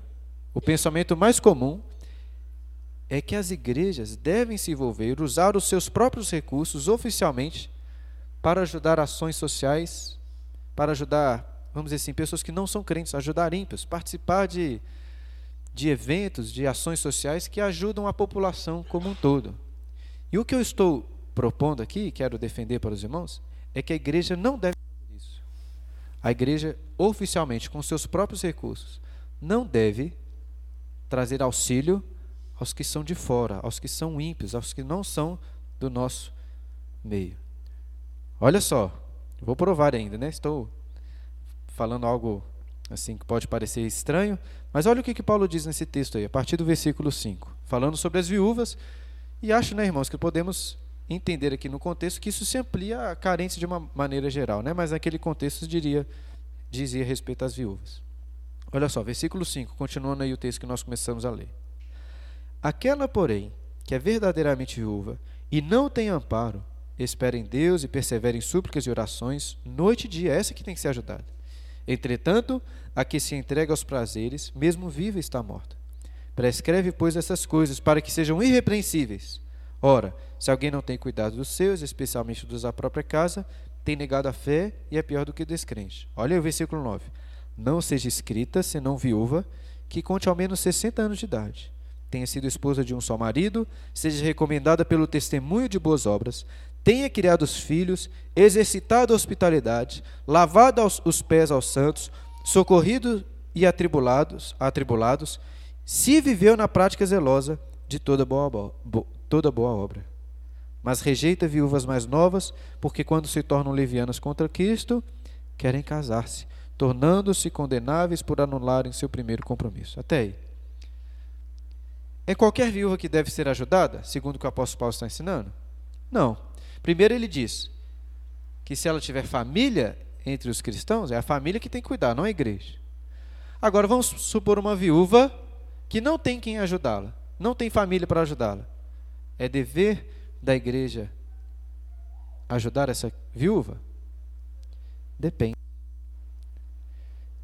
o pensamento mais comum é que as igrejas devem se envolver, usar os seus próprios recursos oficialmente para ajudar ações sociais, para ajudar, vamos dizer assim, pessoas que não são crentes, ajudar ímpios, participar de, de eventos, de ações sociais que ajudam a população como um todo. E o que eu estou propondo aqui, quero defender para os irmãos, é que a igreja não deve a igreja, oficialmente, com seus próprios recursos, não deve trazer auxílio aos que são de fora, aos que são ímpios, aos que não são do nosso meio. Olha só, vou provar ainda, né? Estou falando algo assim que pode parecer estranho, mas olha o que, que Paulo diz nesse texto aí, a partir do versículo 5, falando sobre as viúvas, e acho, né, irmãos, que podemos entender aqui no contexto que isso se amplia a carência de uma maneira geral, né? mas naquele contexto diria, dizia respeito às viúvas. Olha só, versículo 5, continuando aí o texto que nós começamos a ler. Aquela, porém, que é verdadeiramente viúva e não tem amparo, espera em Deus e persevera em súplicas e orações, noite e dia, essa que tem que ser ajudada. Entretanto, a que se entrega aos prazeres, mesmo viva está morta. Prescreve, pois, essas coisas para que sejam irrepreensíveis. Ora, se alguém não tem cuidado dos seus, especialmente dos da própria casa, tem negado a fé e é pior do que descrente. Olha o versículo 9. Não seja escrita, senão viúva, que conte ao menos 60 anos de idade. Tenha sido esposa de um só marido, seja recomendada pelo testemunho de boas obras, tenha criado os filhos, exercitado a hospitalidade, lavado aos, os pés aos santos, socorrido e atribulados, atribulados, se viveu na prática zelosa de toda boa, bo, toda boa obra. Mas rejeita viúvas mais novas, porque quando se tornam levianas contra Cristo, querem casar-se, tornando-se condenáveis por anularem seu primeiro compromisso. Até aí. É qualquer viúva que deve ser ajudada, segundo o que o apóstolo Paulo está ensinando? Não. Primeiro ele diz que se ela tiver família entre os cristãos, é a família que tem que cuidar, não a igreja. Agora vamos supor uma viúva que não tem quem ajudá-la, não tem família para ajudá-la. É dever da igreja ajudar essa viúva? Depende.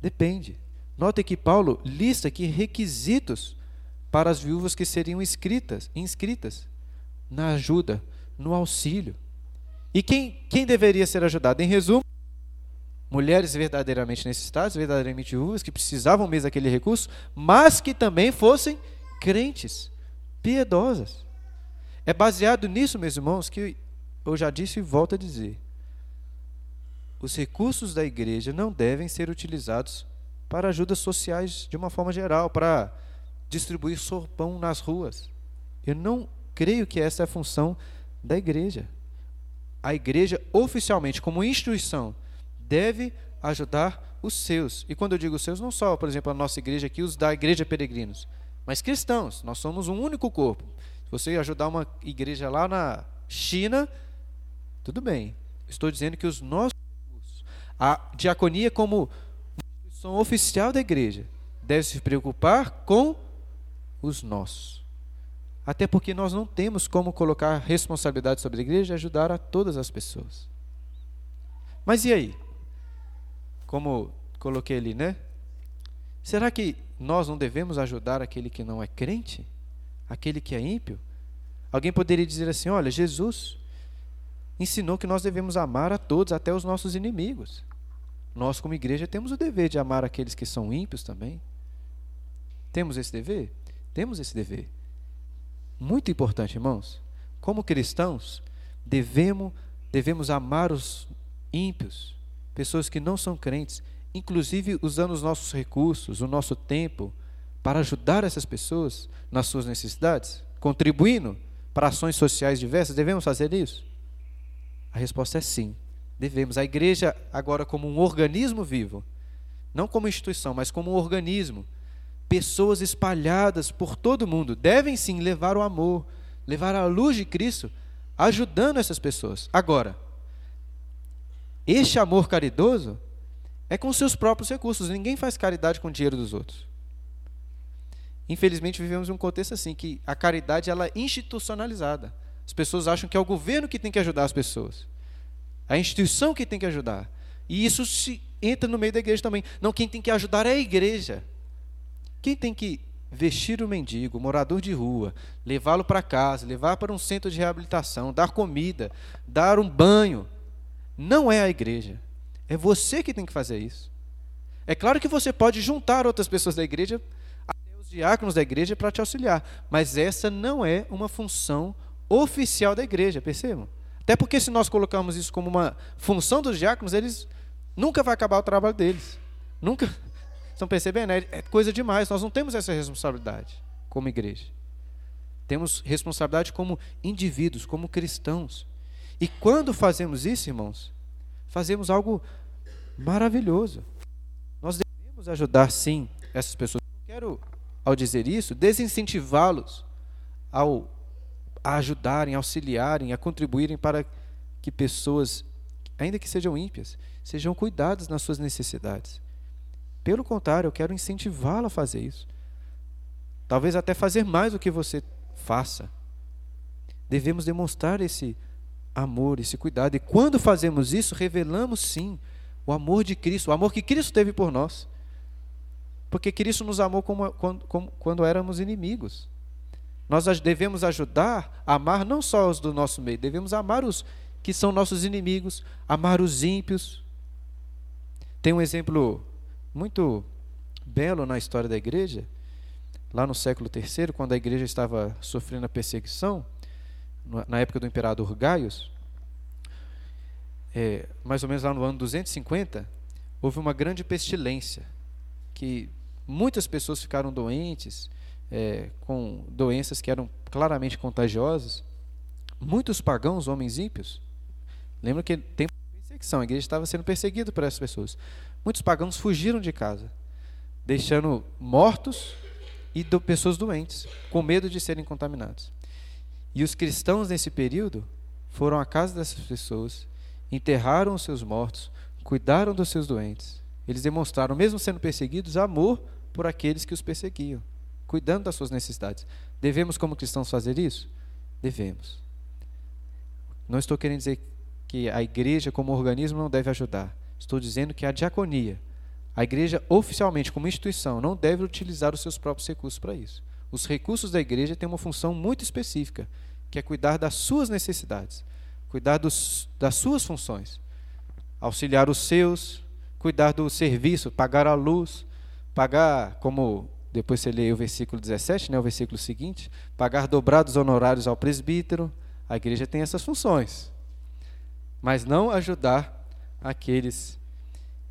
Depende. Note que Paulo lista aqui requisitos para as viúvas que seriam inscritas, inscritas na ajuda, no auxílio. E quem, quem deveria ser ajudado? Em resumo, mulheres verdadeiramente necessitadas, verdadeiramente viúvas, que precisavam mesmo daquele recurso, mas que também fossem crentes, piedosas. É baseado nisso, meus irmãos, que eu já disse e volto a dizer. Os recursos da igreja não devem ser utilizados para ajudas sociais de uma forma geral, para distribuir sopão nas ruas. Eu não creio que essa é a função da igreja a igreja, oficialmente, como instituição, deve ajudar os seus. E quando eu digo seus, não só, por exemplo, a nossa igreja aqui, os da igreja peregrinos, mas cristãos. Nós somos um único corpo. Se você ajudar uma igreja lá na China, tudo bem. Estou dizendo que os nossos recursos, a diaconia como instituição oficial da igreja, deve se preocupar com os nossos. Até porque nós não temos como colocar responsabilidade sobre a igreja e ajudar a todas as pessoas. Mas e aí? Como coloquei ali, né? Será que nós não devemos ajudar aquele que não é crente? Aquele que é ímpio? Alguém poderia dizer assim: olha, Jesus ensinou que nós devemos amar a todos, até os nossos inimigos. Nós, como igreja, temos o dever de amar aqueles que são ímpios também. Temos esse dever? Temos esse dever. Muito importante, irmãos. Como cristãos, devemos, devemos amar os ímpios, pessoas que não são crentes, inclusive usando os nossos recursos, o nosso tempo, para ajudar essas pessoas nas suas necessidades, contribuindo para ações sociais diversas. Devemos fazer isso? A resposta é sim. Devemos. A igreja, agora, como um organismo vivo, não como instituição, mas como um organismo pessoas espalhadas por todo o mundo devem sim levar o amor, levar a luz de Cristo, ajudando essas pessoas. Agora, este amor caridoso é com seus próprios recursos. Ninguém faz caridade com o dinheiro dos outros. Infelizmente vivemos um contexto assim que a caridade ela é institucionalizada. As pessoas acham que é o governo que tem que ajudar as pessoas. A instituição que tem que ajudar. E isso se entra no meio da igreja também. Não, quem tem que ajudar é a igreja. Quem tem que vestir o mendigo, o morador de rua, levá-lo para casa, levar para um centro de reabilitação, dar comida, dar um banho, não é a igreja. É você que tem que fazer isso. É claro que você pode juntar outras pessoas da igreja, diáconos da igreja, para te auxiliar, mas essa não é uma função oficial da igreja, percebam? Até porque se nós colocamos isso como uma função dos diáconos, eles nunca vai acabar o trabalho deles. Nunca, Estão percebendo? É, é coisa demais. Nós não temos essa responsabilidade como igreja. Temos responsabilidade como indivíduos, como cristãos. E quando fazemos isso, irmãos, fazemos algo maravilhoso. Nós devemos ajudar, sim, essas pessoas. Não quero, ao dizer isso, desincentivá-los ao a ajudarem, auxiliarem, a contribuírem para que pessoas, ainda que sejam ímpias, sejam cuidadas nas suas necessidades. Pelo contrário, eu quero incentivá-la a fazer isso. Talvez até fazer mais do que você faça. Devemos demonstrar esse amor, esse cuidado. E quando fazemos isso, revelamos sim o amor de Cristo, o amor que Cristo teve por nós. Porque Cristo nos amou como, quando, como, quando éramos inimigos. Nós devemos ajudar a amar não só os do nosso meio, devemos amar os que são nossos inimigos, amar os ímpios. Tem um exemplo muito belo na história da igreja, lá no século III, quando a igreja estava sofrendo a perseguição, na época do imperador Gaius, é, mais ou menos lá no ano 250, houve uma grande pestilência, que muitas pessoas ficaram doentes, é, com doenças que eram claramente contagiosas. Muitos pagãos, homens ímpios, lembra que tem perseguição, a igreja estava sendo perseguida por essas pessoas. Muitos pagãos fugiram de casa, deixando mortos e do, pessoas doentes, com medo de serem contaminados. E os cristãos, nesse período, foram à casa dessas pessoas, enterraram os seus mortos, cuidaram dos seus doentes. Eles demonstraram, mesmo sendo perseguidos, amor por aqueles que os perseguiam, cuidando das suas necessidades. Devemos, como cristãos, fazer isso? Devemos. Não estou querendo dizer que a igreja, como organismo, não deve ajudar. Estou dizendo que a diaconia, a igreja oficialmente, como instituição, não deve utilizar os seus próprios recursos para isso. Os recursos da igreja têm uma função muito específica, que é cuidar das suas necessidades, cuidar dos, das suas funções, auxiliar os seus, cuidar do serviço, pagar a luz, pagar, como depois você lê o versículo 17, né, o versículo seguinte, pagar dobrados honorários ao presbítero. A igreja tem essas funções, mas não ajudar aqueles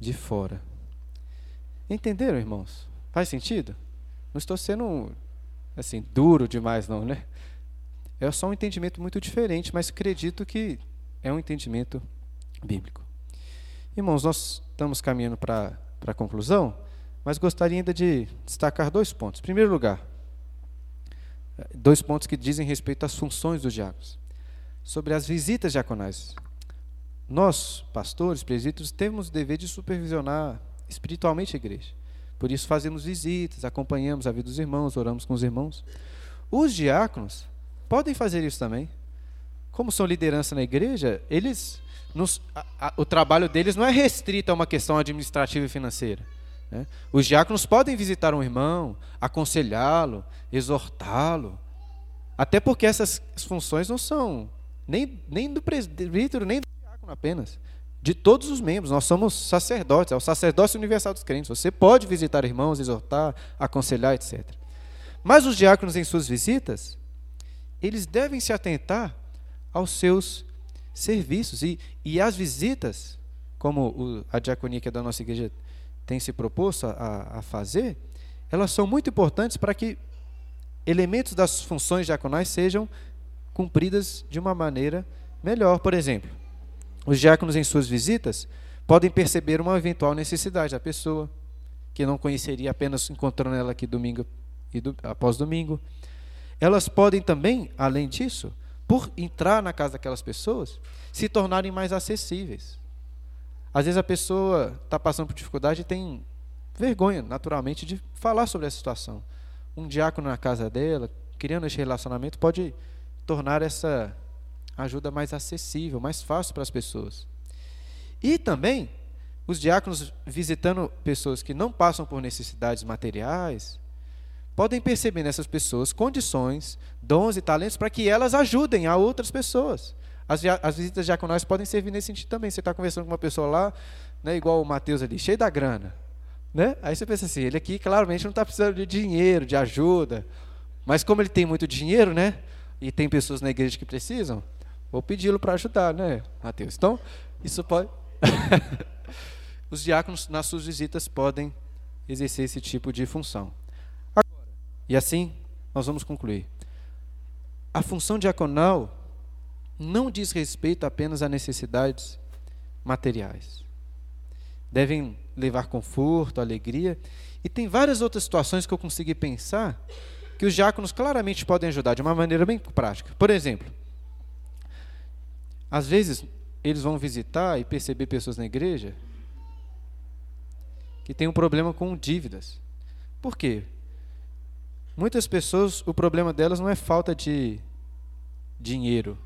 de fora. Entenderam, irmãos? Faz sentido? Não estou sendo assim, duro demais, não, né? É só um entendimento muito diferente, mas acredito que é um entendimento bíblico. Irmãos, nós estamos caminhando para a conclusão, mas gostaria ainda de destacar dois pontos. Em primeiro lugar, dois pontos que dizem respeito às funções dos diáconos. Sobre as visitas diaconais. Nós, pastores, presbíteros, temos o dever de supervisionar espiritualmente a igreja. Por isso fazemos visitas, acompanhamos a vida dos irmãos, oramos com os irmãos. Os diáconos podem fazer isso também. Como são liderança na igreja, eles nos, a, a, o trabalho deles não é restrito a uma questão administrativa e financeira. Né? Os diáconos podem visitar um irmão, aconselhá-lo, exortá-lo. Até porque essas funções não são nem, nem do presbítero, nem do diácono apenas de todos os membros. Nós somos sacerdotes, é o sacerdócio universal dos crentes. Você pode visitar irmãos, exortar, aconselhar, etc. Mas os diáconos, em suas visitas, eles devem se atentar aos seus serviços. E, e as visitas, como o, a diaconia que é da nossa igreja tem se proposto a, a fazer, elas são muito importantes para que elementos das funções diaconais sejam cumpridas de uma maneira melhor. Por exemplo, os diáconos, em suas visitas, podem perceber uma eventual necessidade da pessoa, que não conheceria apenas encontrando ela aqui domingo e do, após domingo. Elas podem também, além disso, por entrar na casa daquelas pessoas, se tornarem mais acessíveis. Às vezes a pessoa está passando por dificuldade e tem vergonha, naturalmente, de falar sobre a situação. Um diácono na casa dela, criando esse relacionamento, pode tornar essa ajuda mais acessível, mais fácil para as pessoas. E também, os diáconos visitando pessoas que não passam por necessidades materiais, podem perceber nessas pessoas condições, dons e talentos para que elas ajudem a outras pessoas. As, as visitas diaconais podem servir nesse sentido também. Você está conversando com uma pessoa lá, né, igual o Mateus ali, cheio da grana. Né? Aí você pensa assim, ele aqui claramente não está precisando de dinheiro, de ajuda. Mas como ele tem muito dinheiro, né? E tem pessoas na igreja que precisam, Vou pedi-lo para ajudar, né, Mateus? Então, isso pode. Os diáconos, nas suas visitas, podem exercer esse tipo de função. Agora, e assim, nós vamos concluir. A função diaconal não diz respeito apenas a necessidades materiais. devem levar conforto, alegria. E tem várias outras situações que eu consegui pensar que os diáconos claramente podem ajudar de uma maneira bem prática. Por exemplo, às vezes eles vão visitar e perceber pessoas na igreja que têm um problema com dívidas. Por quê? Muitas pessoas, o problema delas não é falta de dinheiro,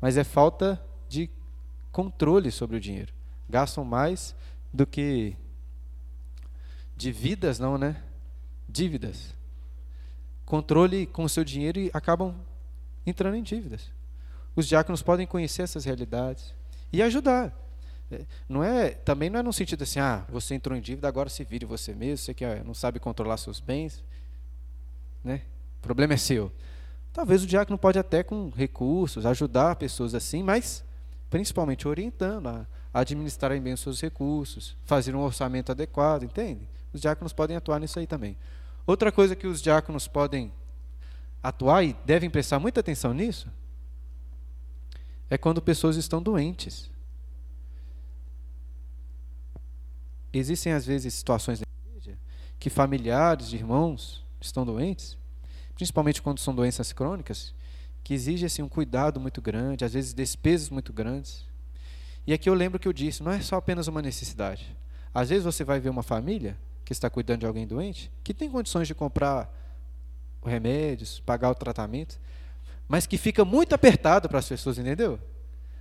mas é falta de controle sobre o dinheiro. Gastam mais do que dívidas, não, né? Dívidas. Controle com o seu dinheiro e acabam entrando em dívidas. Os diáconos podem conhecer essas realidades e ajudar. É, não é, também não é no sentido assim, ah, você entrou em dívida, agora se vire você mesmo, você que não sabe controlar seus bens, né? O problema é seu. Talvez o diácono pode até com recursos ajudar pessoas assim, mas principalmente orientando a administrarem bem os seus recursos, fazer um orçamento adequado, entende? Os diáconos podem atuar nisso aí também. Outra coisa que os diáconos podem atuar e devem prestar muita atenção nisso é quando pessoas estão doentes. Existem às vezes situações na igreja que familiares de irmãos estão doentes, principalmente quando são doenças crônicas, que exigem assim, um cuidado muito grande, às vezes despesas muito grandes. E aqui eu lembro que eu disse, não é só apenas uma necessidade. Às vezes você vai ver uma família que está cuidando de alguém doente, que tem condições de comprar remédios, pagar o tratamento, mas que fica muito apertado para as pessoas, entendeu?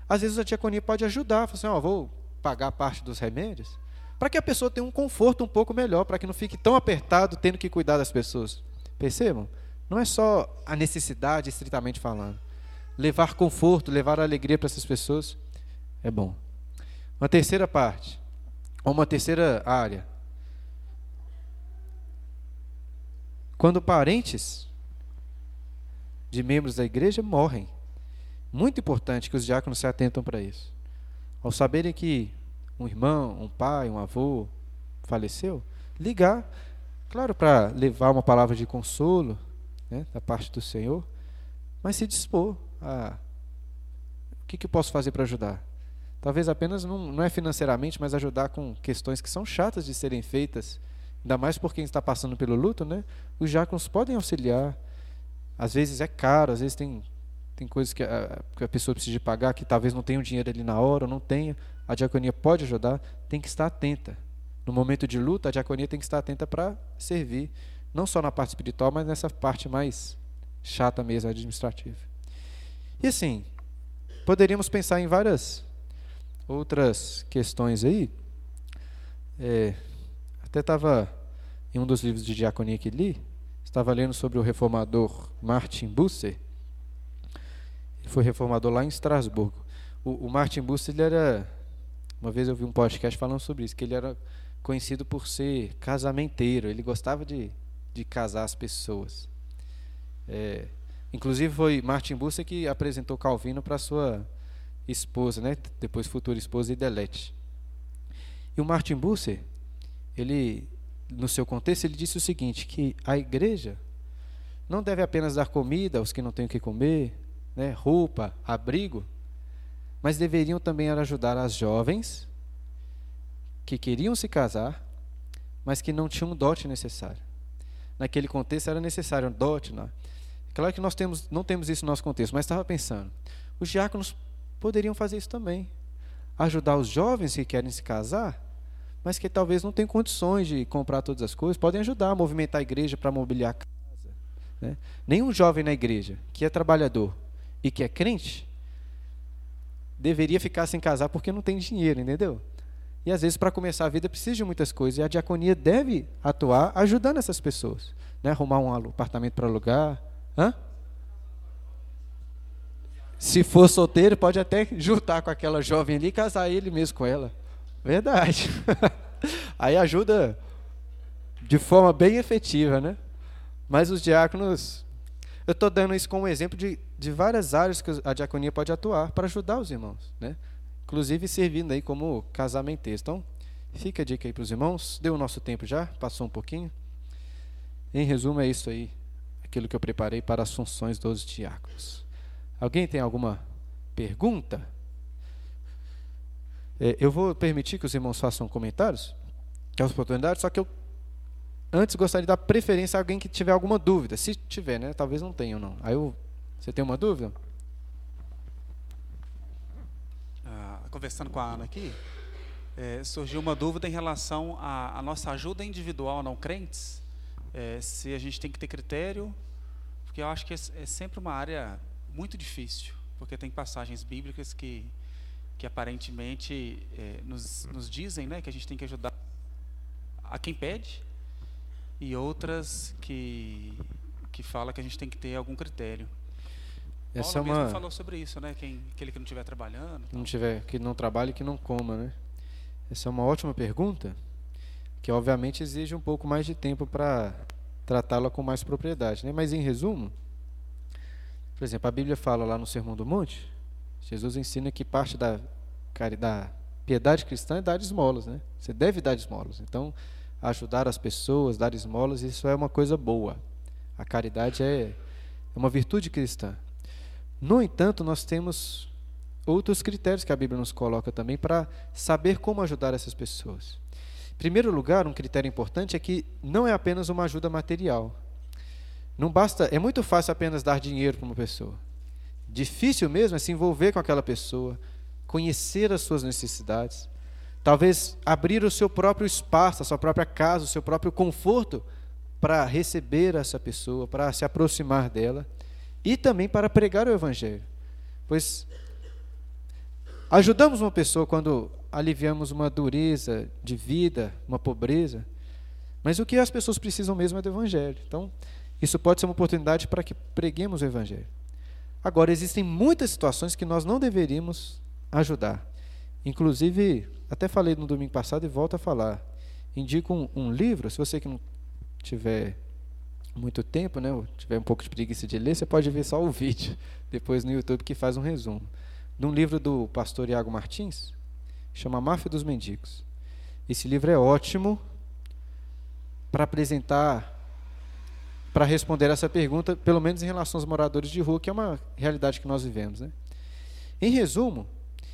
Às vezes a diaconia pode ajudar, falar assim, oh, vou pagar parte dos remédios, para que a pessoa tenha um conforto um pouco melhor, para que não fique tão apertado tendo que cuidar das pessoas. Percebam? Não é só a necessidade, estritamente falando. Levar conforto, levar alegria para essas pessoas é bom. Uma terceira parte, ou uma terceira área, Quando parentes de membros da igreja morrem. Muito importante que os diáconos se atentam para isso. Ao saberem que um irmão, um pai, um avô faleceu, ligar, claro, para levar uma palavra de consolo né, da parte do Senhor, mas se dispor a. O que, que eu posso fazer para ajudar? Talvez apenas, não, não é financeiramente, mas ajudar com questões que são chatas de serem feitas ainda mais por quem está passando pelo luto, né? Os diáconos podem auxiliar. Às vezes é caro, às vezes tem, tem coisas que a, que a pessoa precisa pagar, que talvez não tenha o dinheiro ali na hora, ou não tenha. A diaconia pode ajudar, tem que estar atenta. No momento de luta, a diaconia tem que estar atenta para servir, não só na parte espiritual, mas nessa parte mais chata mesmo, administrativa. E assim, poderíamos pensar em várias outras questões aí. É, até estava em um dos livros de diaconia que li, estava lendo sobre o reformador Martin Bucer. Ele foi reformador lá em Estrasburgo. O, o Martin Bucer, ele era. Uma vez eu vi um podcast falando sobre isso, que ele era conhecido por ser casamenteiro. Ele gostava de, de casar as pessoas. É, inclusive foi Martin Bucer que apresentou Calvino para sua esposa, né? depois futura esposa Idelete. E o Martin Bucer, ele no seu contexto, ele disse o seguinte: que a igreja não deve apenas dar comida aos que não têm o que comer, né, roupa, abrigo, mas deveriam também ajudar as jovens que queriam se casar, mas que não tinham o dote necessário. Naquele contexto era necessário. Não. É? Claro que nós temos, não temos isso no nosso contexto, mas estava pensando, os diáconos poderiam fazer isso também. Ajudar os jovens que querem se casar mas que talvez não tenham condições de comprar todas as coisas, podem ajudar a movimentar a igreja para mobiliar a casa. Né? Nenhum jovem na igreja que é trabalhador e que é crente deveria ficar sem casar porque não tem dinheiro, entendeu? E às vezes para começar a vida precisa de muitas coisas e a diaconia deve atuar ajudando essas pessoas, né? Arrumar um apartamento para alugar, Hã? Se for solteiro, pode até juntar com aquela jovem ali e casar ele mesmo com ela. Verdade. Aí ajuda de forma bem efetiva, né? Mas os diáconos, eu estou dando isso como exemplo de, de várias áreas que a diaconia pode atuar para ajudar os irmãos, né? Inclusive servindo aí como casamenteiro. Então, fica a dica aí para os irmãos. Deu o nosso tempo já, passou um pouquinho. Em resumo, é isso aí, aquilo que eu preparei para as funções dos diáconos. Alguém tem alguma pergunta? É, eu vou permitir que os irmãos façam comentários, que é uma oportunidade, só que eu antes gostaria de dar preferência a alguém que tiver alguma dúvida. Se tiver, né? Talvez não tenha, não. Aí eu, você tem uma dúvida? Ah, conversando com a Ana aqui, é, surgiu uma dúvida em relação à, à nossa ajuda individual não crentes, é, se a gente tem que ter critério, porque eu acho que é, é sempre uma área muito difícil, porque tem passagens bíblicas que que aparentemente é, nos, nos dizem né, que a gente tem que ajudar a quem pede, e outras que, que fala que a gente tem que ter algum critério. Essa Paulo é uma... mesmo falou sobre isso, né? Quem, aquele que não estiver trabalhando. Não tiver, que não trabalhe, que não coma, né? Essa é uma ótima pergunta, que obviamente exige um pouco mais de tempo para tratá-la com mais propriedade, né? Mas em resumo, por exemplo, a Bíblia fala lá no Sermão do Monte, Jesus ensina que parte da, da piedade cristã é dar esmolas, né? Você deve dar esmolas. Então, ajudar as pessoas, dar esmolas, isso é uma coisa boa. A caridade é, é uma virtude cristã. No entanto, nós temos outros critérios que a Bíblia nos coloca também para saber como ajudar essas pessoas. Em primeiro lugar, um critério importante é que não é apenas uma ajuda material. Não basta, é muito fácil apenas dar dinheiro para uma pessoa. Difícil mesmo é se envolver com aquela pessoa, conhecer as suas necessidades, talvez abrir o seu próprio espaço, a sua própria casa, o seu próprio conforto para receber essa pessoa, para se aproximar dela e também para pregar o evangelho. Pois ajudamos uma pessoa quando aliviamos uma dureza de vida, uma pobreza, mas o que as pessoas precisam mesmo é do evangelho. Então, isso pode ser uma oportunidade para que preguemos o evangelho. Agora, existem muitas situações que nós não deveríamos ajudar. Inclusive, até falei no domingo passado e volto a falar. Indico um, um livro, se você que não tiver muito tempo, né, ou tiver um pouco de preguiça de ler, você pode ver só o vídeo depois no YouTube que faz um resumo. De um livro do pastor Iago Martins, chama Máfia dos Mendigos. Esse livro é ótimo para apresentar para responder essa pergunta, pelo menos em relação aos moradores de rua, que é uma realidade que nós vivemos. Né? Em resumo,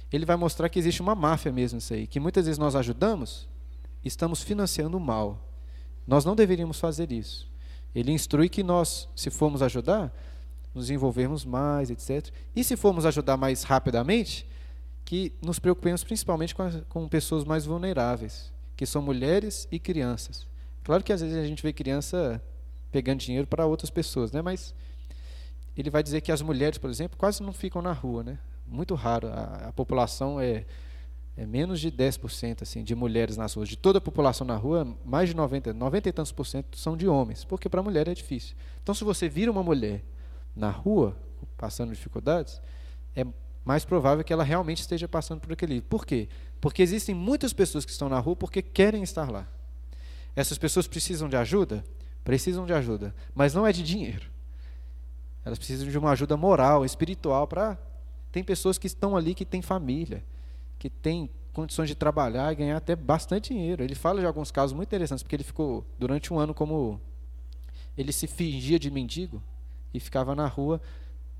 ele vai mostrar que existe uma máfia mesmo isso aí, que muitas vezes nós ajudamos, estamos financiando o mal. Nós não deveríamos fazer isso. Ele instrui que nós, se formos ajudar, nos envolvermos mais, etc. E se formos ajudar mais rapidamente, que nos preocupemos principalmente com, com pessoas mais vulneráveis, que são mulheres e crianças. Claro que às vezes a gente vê criança pegando dinheiro para outras pessoas, né? Mas ele vai dizer que as mulheres, por exemplo, quase não ficam na rua, né? Muito raro. A, a população é, é menos de 10% assim, de mulheres nas ruas. De toda a população na rua, mais de 90, 90 e tantos por cento são de homens, porque para a mulher é difícil. Então, se você vira uma mulher na rua, passando dificuldades, é mais provável que ela realmente esteja passando por aquele. Por quê? Porque existem muitas pessoas que estão na rua porque querem estar lá. Essas pessoas precisam de ajuda? precisam de ajuda, mas não é de dinheiro. Elas precisam de uma ajuda moral, espiritual para tem pessoas que estão ali que têm família, que têm condições de trabalhar e ganhar até bastante dinheiro. Ele fala de alguns casos muito interessantes, porque ele ficou durante um ano como ele se fingia de mendigo e ficava na rua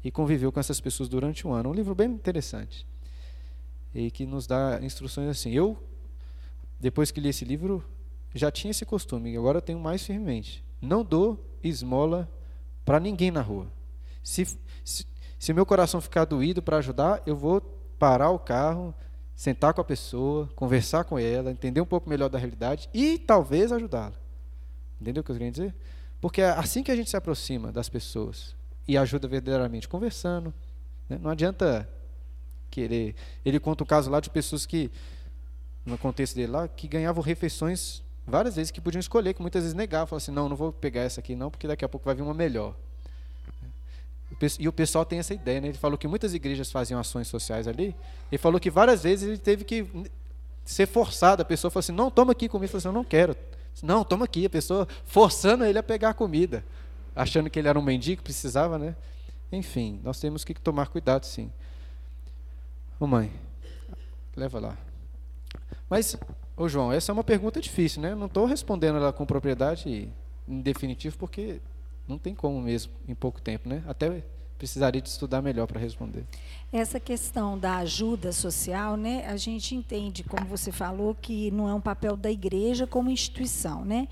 e conviveu com essas pessoas durante um ano. Um livro bem interessante e que nos dá instruções assim. Eu depois que li esse livro já tinha esse costume, agora eu tenho mais firmemente. Não dou esmola para ninguém na rua. Se, se, se meu coração ficar doído para ajudar, eu vou parar o carro, sentar com a pessoa, conversar com ela, entender um pouco melhor da realidade e talvez ajudá-la. Entendeu o que eu queria dizer? Porque é assim que a gente se aproxima das pessoas e ajuda verdadeiramente, conversando. Né? Não adianta querer. Ele conta um caso lá de pessoas que, no contexto dele lá, que ganhavam refeições várias vezes que podiam escolher, que muitas vezes negavam, falavam assim, não, não vou pegar essa aqui não, porque daqui a pouco vai vir uma melhor. E o pessoal tem essa ideia, né? Ele falou que muitas igrejas faziam ações sociais ali. Ele falou que várias vezes ele teve que ser forçado. A pessoa falou assim: não, toma aqui comida. Ele falou assim: eu não quero. Não, toma aqui. A pessoa forçando ele a pegar a comida, achando que ele era um mendigo, precisava, né? Enfim, nós temos que tomar cuidado, sim. Ô mãe, leva lá. Mas Ô João, essa é uma pergunta difícil, né? Não estou respondendo ela com propriedade em definitivo, porque não tem como mesmo, em pouco tempo, né? Até precisaria de estudar melhor para responder. Essa questão da ajuda social, né, a gente entende, como você falou, que não é um papel da igreja como instituição, né?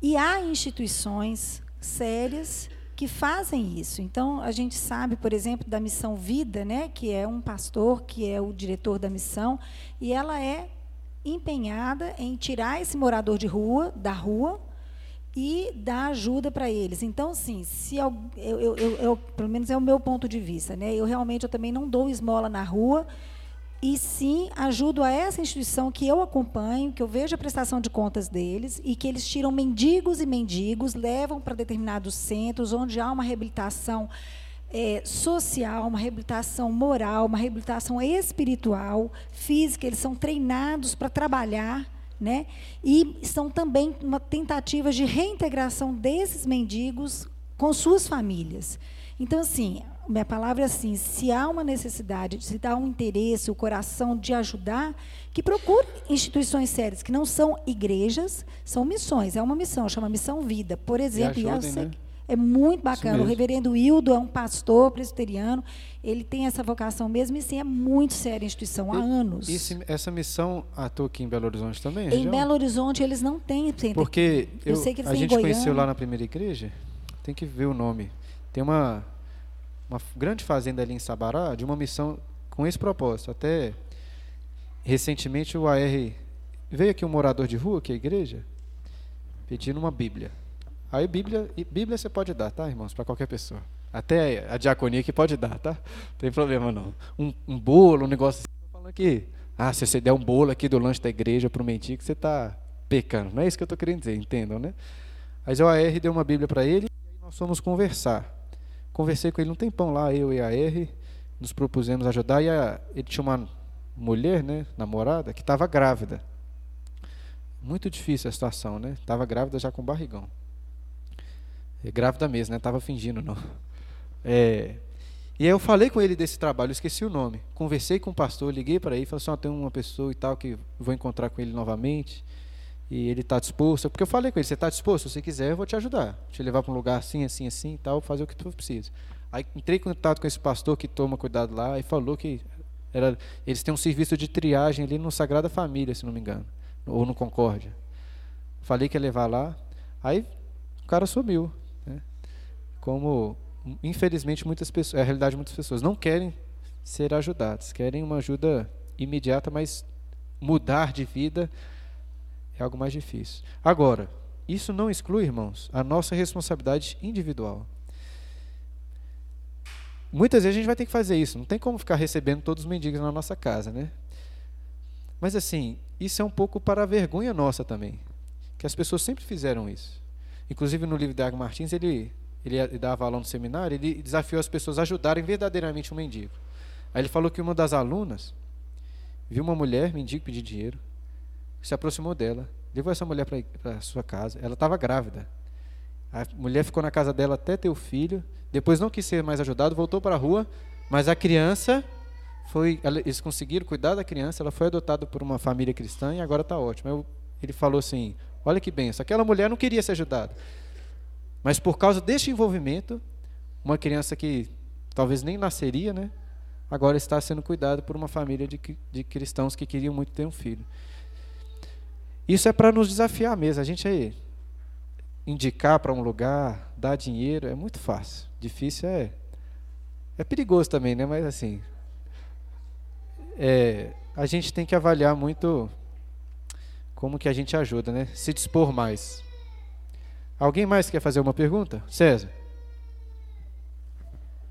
E há instituições sérias que fazem isso. Então, a gente sabe, por exemplo, da Missão Vida, né, que é um pastor, que é o diretor da missão, e ela é empenhada em tirar esse morador de rua da rua e dar ajuda para eles. Então, sim, se eu, eu, eu, eu, pelo menos é o meu ponto de vista, né? Eu realmente eu também não dou esmola na rua e sim ajudo a essa instituição que eu acompanho, que eu vejo a prestação de contas deles e que eles tiram mendigos e mendigos, levam para determinados centros onde há uma reabilitação é, social, uma reabilitação moral, uma reabilitação espiritual, física. Eles são treinados para trabalhar né? E são também uma tentativa de reintegração desses mendigos com suas famílias. Então, assim, minha palavra é assim: se há uma necessidade, se há um interesse, o coração de ajudar, que procure instituições sérias, que não são igrejas, são missões. É uma missão, chama Missão Vida. Por exemplo, ajudem, né? É muito bacana. O reverendo Hildo é um pastor presbiteriano, ele tem essa vocação mesmo e sim, é muito séria a instituição, há e, anos. E essa missão atua aqui em Belo Horizonte também? Em região? Belo Horizonte eles não têm. Porque eu, eu sei que eles a gente Goiânia. conheceu lá na primeira igreja, tem que ver o nome. Tem uma, uma grande fazenda ali em Sabará, de uma missão com esse propósito. Até recentemente o AR veio aqui um morador de rua, que é a igreja, pedindo uma Bíblia. Aí Bíblia, Bíblia você pode dar, tá, irmãos, para qualquer pessoa. Até a diaconia que pode dar, tá? Não tem problema não. Um, um bolo, um negócio assim. Estou falando aqui. Ah, se você der um bolo aqui do lanche da igreja para o mendigo, você está pecando. Não é isso que eu estou querendo dizer, entendam, né? Aí o AR deu uma Bíblia para ele e nós fomos conversar. Conversei com ele um tempão lá, eu e a AR, nos propusemos ajudar. E a, ele tinha uma mulher, né, namorada, que estava grávida. Muito difícil a situação, né? Estava grávida já com barrigão. É, grávida mesmo, né? Tava fingindo, não. É, e aí eu falei com ele desse trabalho, esqueci o nome. Conversei com o pastor, liguei para ele, falei assim, oh, tem uma pessoa e tal que vou encontrar com ele novamente. E ele está disposto, porque eu falei com ele, você está disposto? Se você quiser, eu vou te ajudar. Te levar para um lugar assim, assim, assim e tal, fazer o que tu precisa. Aí entrei em contato com esse pastor que toma cuidado lá e falou que era, eles têm um serviço de triagem ali no Sagrada Família, se não me engano, ou no Concórdia. Falei que ia levar lá, aí o cara sumiu como infelizmente muitas pessoas, é a realidade de muitas pessoas, não querem ser ajudadas, querem uma ajuda imediata, mas mudar de vida é algo mais difícil. Agora, isso não exclui, irmãos, a nossa responsabilidade individual. Muitas vezes a gente vai ter que fazer isso, não tem como ficar recebendo todos os mendigos na nossa casa, né? Mas assim, isso é um pouco para a vergonha nossa também, que as pessoas sempre fizeram isso. Inclusive no livro de Água Martins, ele ele dava aula no seminário, ele desafiou as pessoas a ajudarem verdadeiramente um mendigo. Aí ele falou que uma das alunas viu uma mulher, mendigo, pedir dinheiro, se aproximou dela, levou essa mulher para sua casa. Ela estava grávida. A mulher ficou na casa dela até ter o filho, depois não quis ser mais ajudado, voltou para a rua, mas a criança foi, eles conseguiram cuidar da criança, ela foi adotada por uma família cristã e agora está ótima. ele falou assim: olha que benção, aquela mulher não queria ser ajudada. Mas por causa deste envolvimento, uma criança que talvez nem nasceria, né? Agora está sendo cuidada por uma família de, de cristãos que queriam muito ter um filho. Isso é para nos desafiar mesmo. A gente aí indicar para um lugar, dar dinheiro, é muito fácil. Difícil é. É perigoso também, né? Mas assim. É, a gente tem que avaliar muito como que a gente ajuda, né? Se dispor mais. Alguém mais quer fazer uma pergunta? César.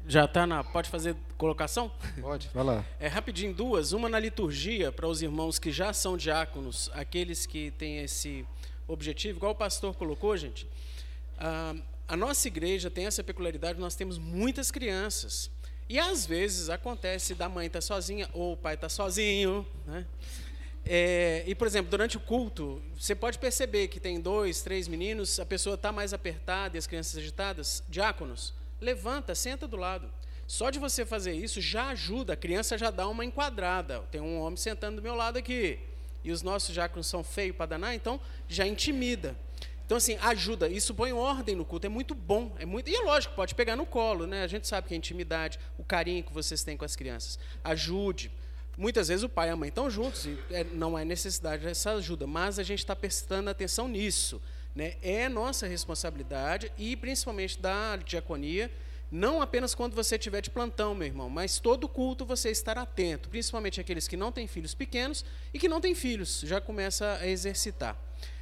Já está na. Pode fazer colocação? Pode, vai lá. É rapidinho duas. Uma na liturgia, para os irmãos que já são diáconos, aqueles que têm esse objetivo, igual o pastor colocou, gente. Ah, a nossa igreja tem essa peculiaridade, nós temos muitas crianças. E às vezes acontece da mãe estar tá sozinha ou o pai estar tá sozinho, né? É, e, por exemplo, durante o culto, você pode perceber que tem dois, três meninos, a pessoa está mais apertada e as crianças agitadas. Diáconos, levanta, senta do lado. Só de você fazer isso já ajuda, a criança já dá uma enquadrada. Tem um homem sentando do meu lado aqui, e os nossos diáconos são feios para danar, então já intimida. Então, assim, ajuda. Isso põe ordem no culto. É muito bom. É muito... E é lógico, pode pegar no colo, né? A gente sabe que a intimidade, o carinho que vocês têm com as crianças. Ajude. Muitas vezes o pai e a mãe estão juntos e é, não há necessidade dessa ajuda, mas a gente está prestando atenção nisso. Né? É nossa responsabilidade e principalmente da diaconia, não apenas quando você estiver de plantão, meu irmão, mas todo culto você estar atento, principalmente aqueles que não têm filhos pequenos e que não têm filhos, já começa a exercitar.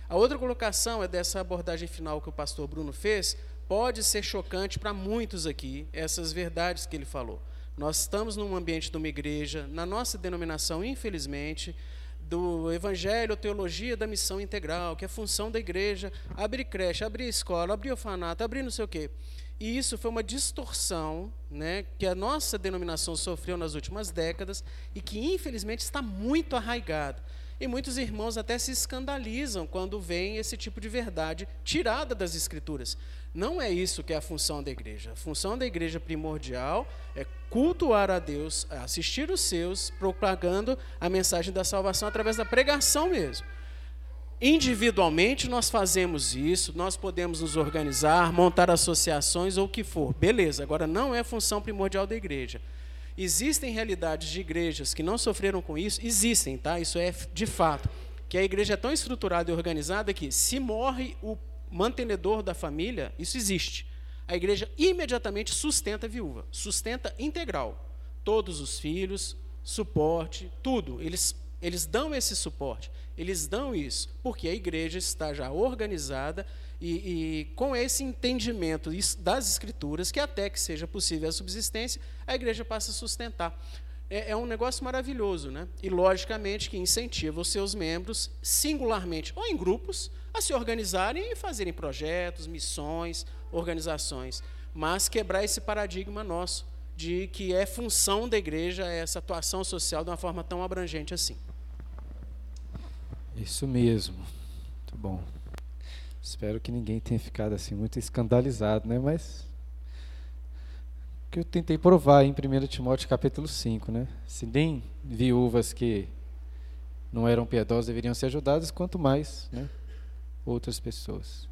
A outra colocação é dessa abordagem final que o pastor Bruno fez, pode ser chocante para muitos aqui, essas verdades que ele falou. Nós estamos num ambiente de uma igreja, na nossa denominação, infelizmente, do Evangelho, teologia da missão integral, que é função da igreja, abrir creche, abrir escola, abrir orfanato, abrir não sei o quê. E isso foi uma distorção né, que a nossa denominação sofreu nas últimas décadas e que, infelizmente, está muito arraigada. E muitos irmãos até se escandalizam quando veem esse tipo de verdade tirada das Escrituras. Não é isso que é a função da igreja. A função da igreja primordial é cultuar a Deus, assistir os seus, propagando a mensagem da salvação através da pregação mesmo. Individualmente nós fazemos isso, nós podemos nos organizar, montar associações ou o que for, beleza, agora não é função primordial da igreja. Existem realidades de igrejas que não sofreram com isso? Existem, tá? Isso é de fato. Que a igreja é tão estruturada e organizada que, se morre o mantenedor da família, isso existe. A igreja imediatamente sustenta a viúva, sustenta integral. Todos os filhos, suporte, tudo. Eles, eles dão esse suporte, eles dão isso, porque a igreja está já organizada e, e, com esse entendimento das Escrituras, que até que seja possível a subsistência, a igreja passa a sustentar. É, é, um negócio maravilhoso, né? E logicamente que incentiva os seus membros, singularmente ou em grupos, a se organizarem e fazerem projetos, missões, organizações, mas quebrar esse paradigma nosso de que é função da igreja essa atuação social de uma forma tão abrangente assim. Isso mesmo. Muito bom. Espero que ninguém tenha ficado assim muito escandalizado, né? Mas que eu tentei provar em 1 Timóteo capítulo 5, né? Se nem viúvas que não eram piedosas deveriam ser ajudadas, quanto mais, né? Outras pessoas.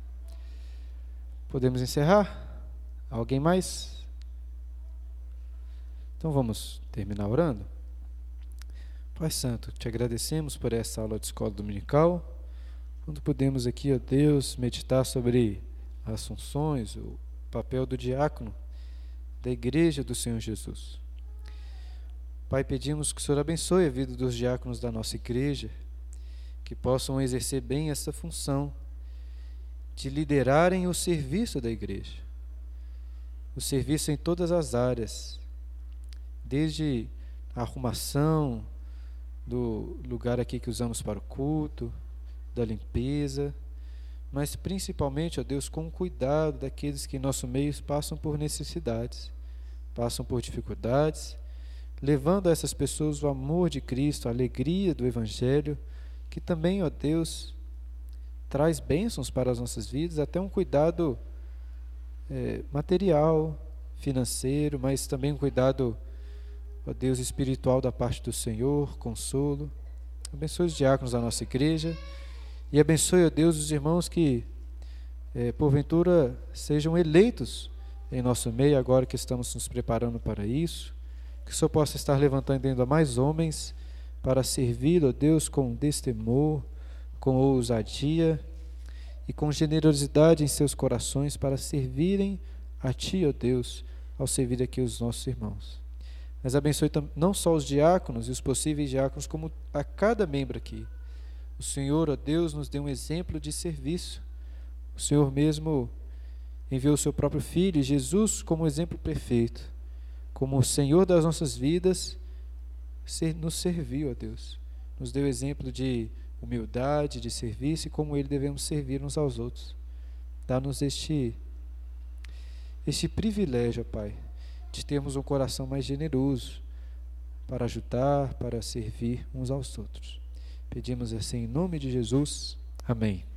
Podemos encerrar? Alguém mais? Então vamos terminar orando? Pai Santo, te agradecemos por essa aula de escola dominical quando podemos aqui, ó Deus, meditar sobre as funções, o papel do diácono da igreja do Senhor Jesus. Pai, pedimos que o Senhor abençoe a vida dos diáconos da nossa igreja, que possam exercer bem essa função de liderarem o serviço da igreja. O serviço em todas as áreas, desde a arrumação do lugar aqui que usamos para o culto, da limpeza, mas principalmente, ó Deus, com cuidado daqueles que em nosso meio passam por necessidades, passam por dificuldades, levando a essas pessoas o amor de Cristo, a alegria do Evangelho, que também, ó Deus, traz bênçãos para as nossas vidas, até um cuidado é, material, financeiro, mas também um cuidado, ó Deus, espiritual da parte do Senhor, consolo. Abençoe os diáconos da nossa igreja. E abençoe, ó Deus, os irmãos que, é, porventura, sejam eleitos em nosso meio, agora que estamos nos preparando para isso. Que o Senhor possa estar levantando ainda mais homens para servir, ó Deus, com destemor, com ousadia e com generosidade em seus corações para servirem a Ti, ó Deus, ao servir aqui os nossos irmãos. Mas abençoe não só os diáconos e os possíveis diáconos, como a cada membro aqui o Senhor, ó Deus, nos deu um exemplo de serviço. O Senhor mesmo enviou o seu próprio Filho, Jesus, como exemplo perfeito, como o Senhor das nossas vidas, nos serviu, ó Deus. Nos deu exemplo de humildade, de serviço e como Ele devemos servir uns aos outros. Dá-nos este, este privilégio, Pai, de termos um coração mais generoso para ajudar, para servir uns aos outros. Pedimos assim em nome de Jesus. Amém.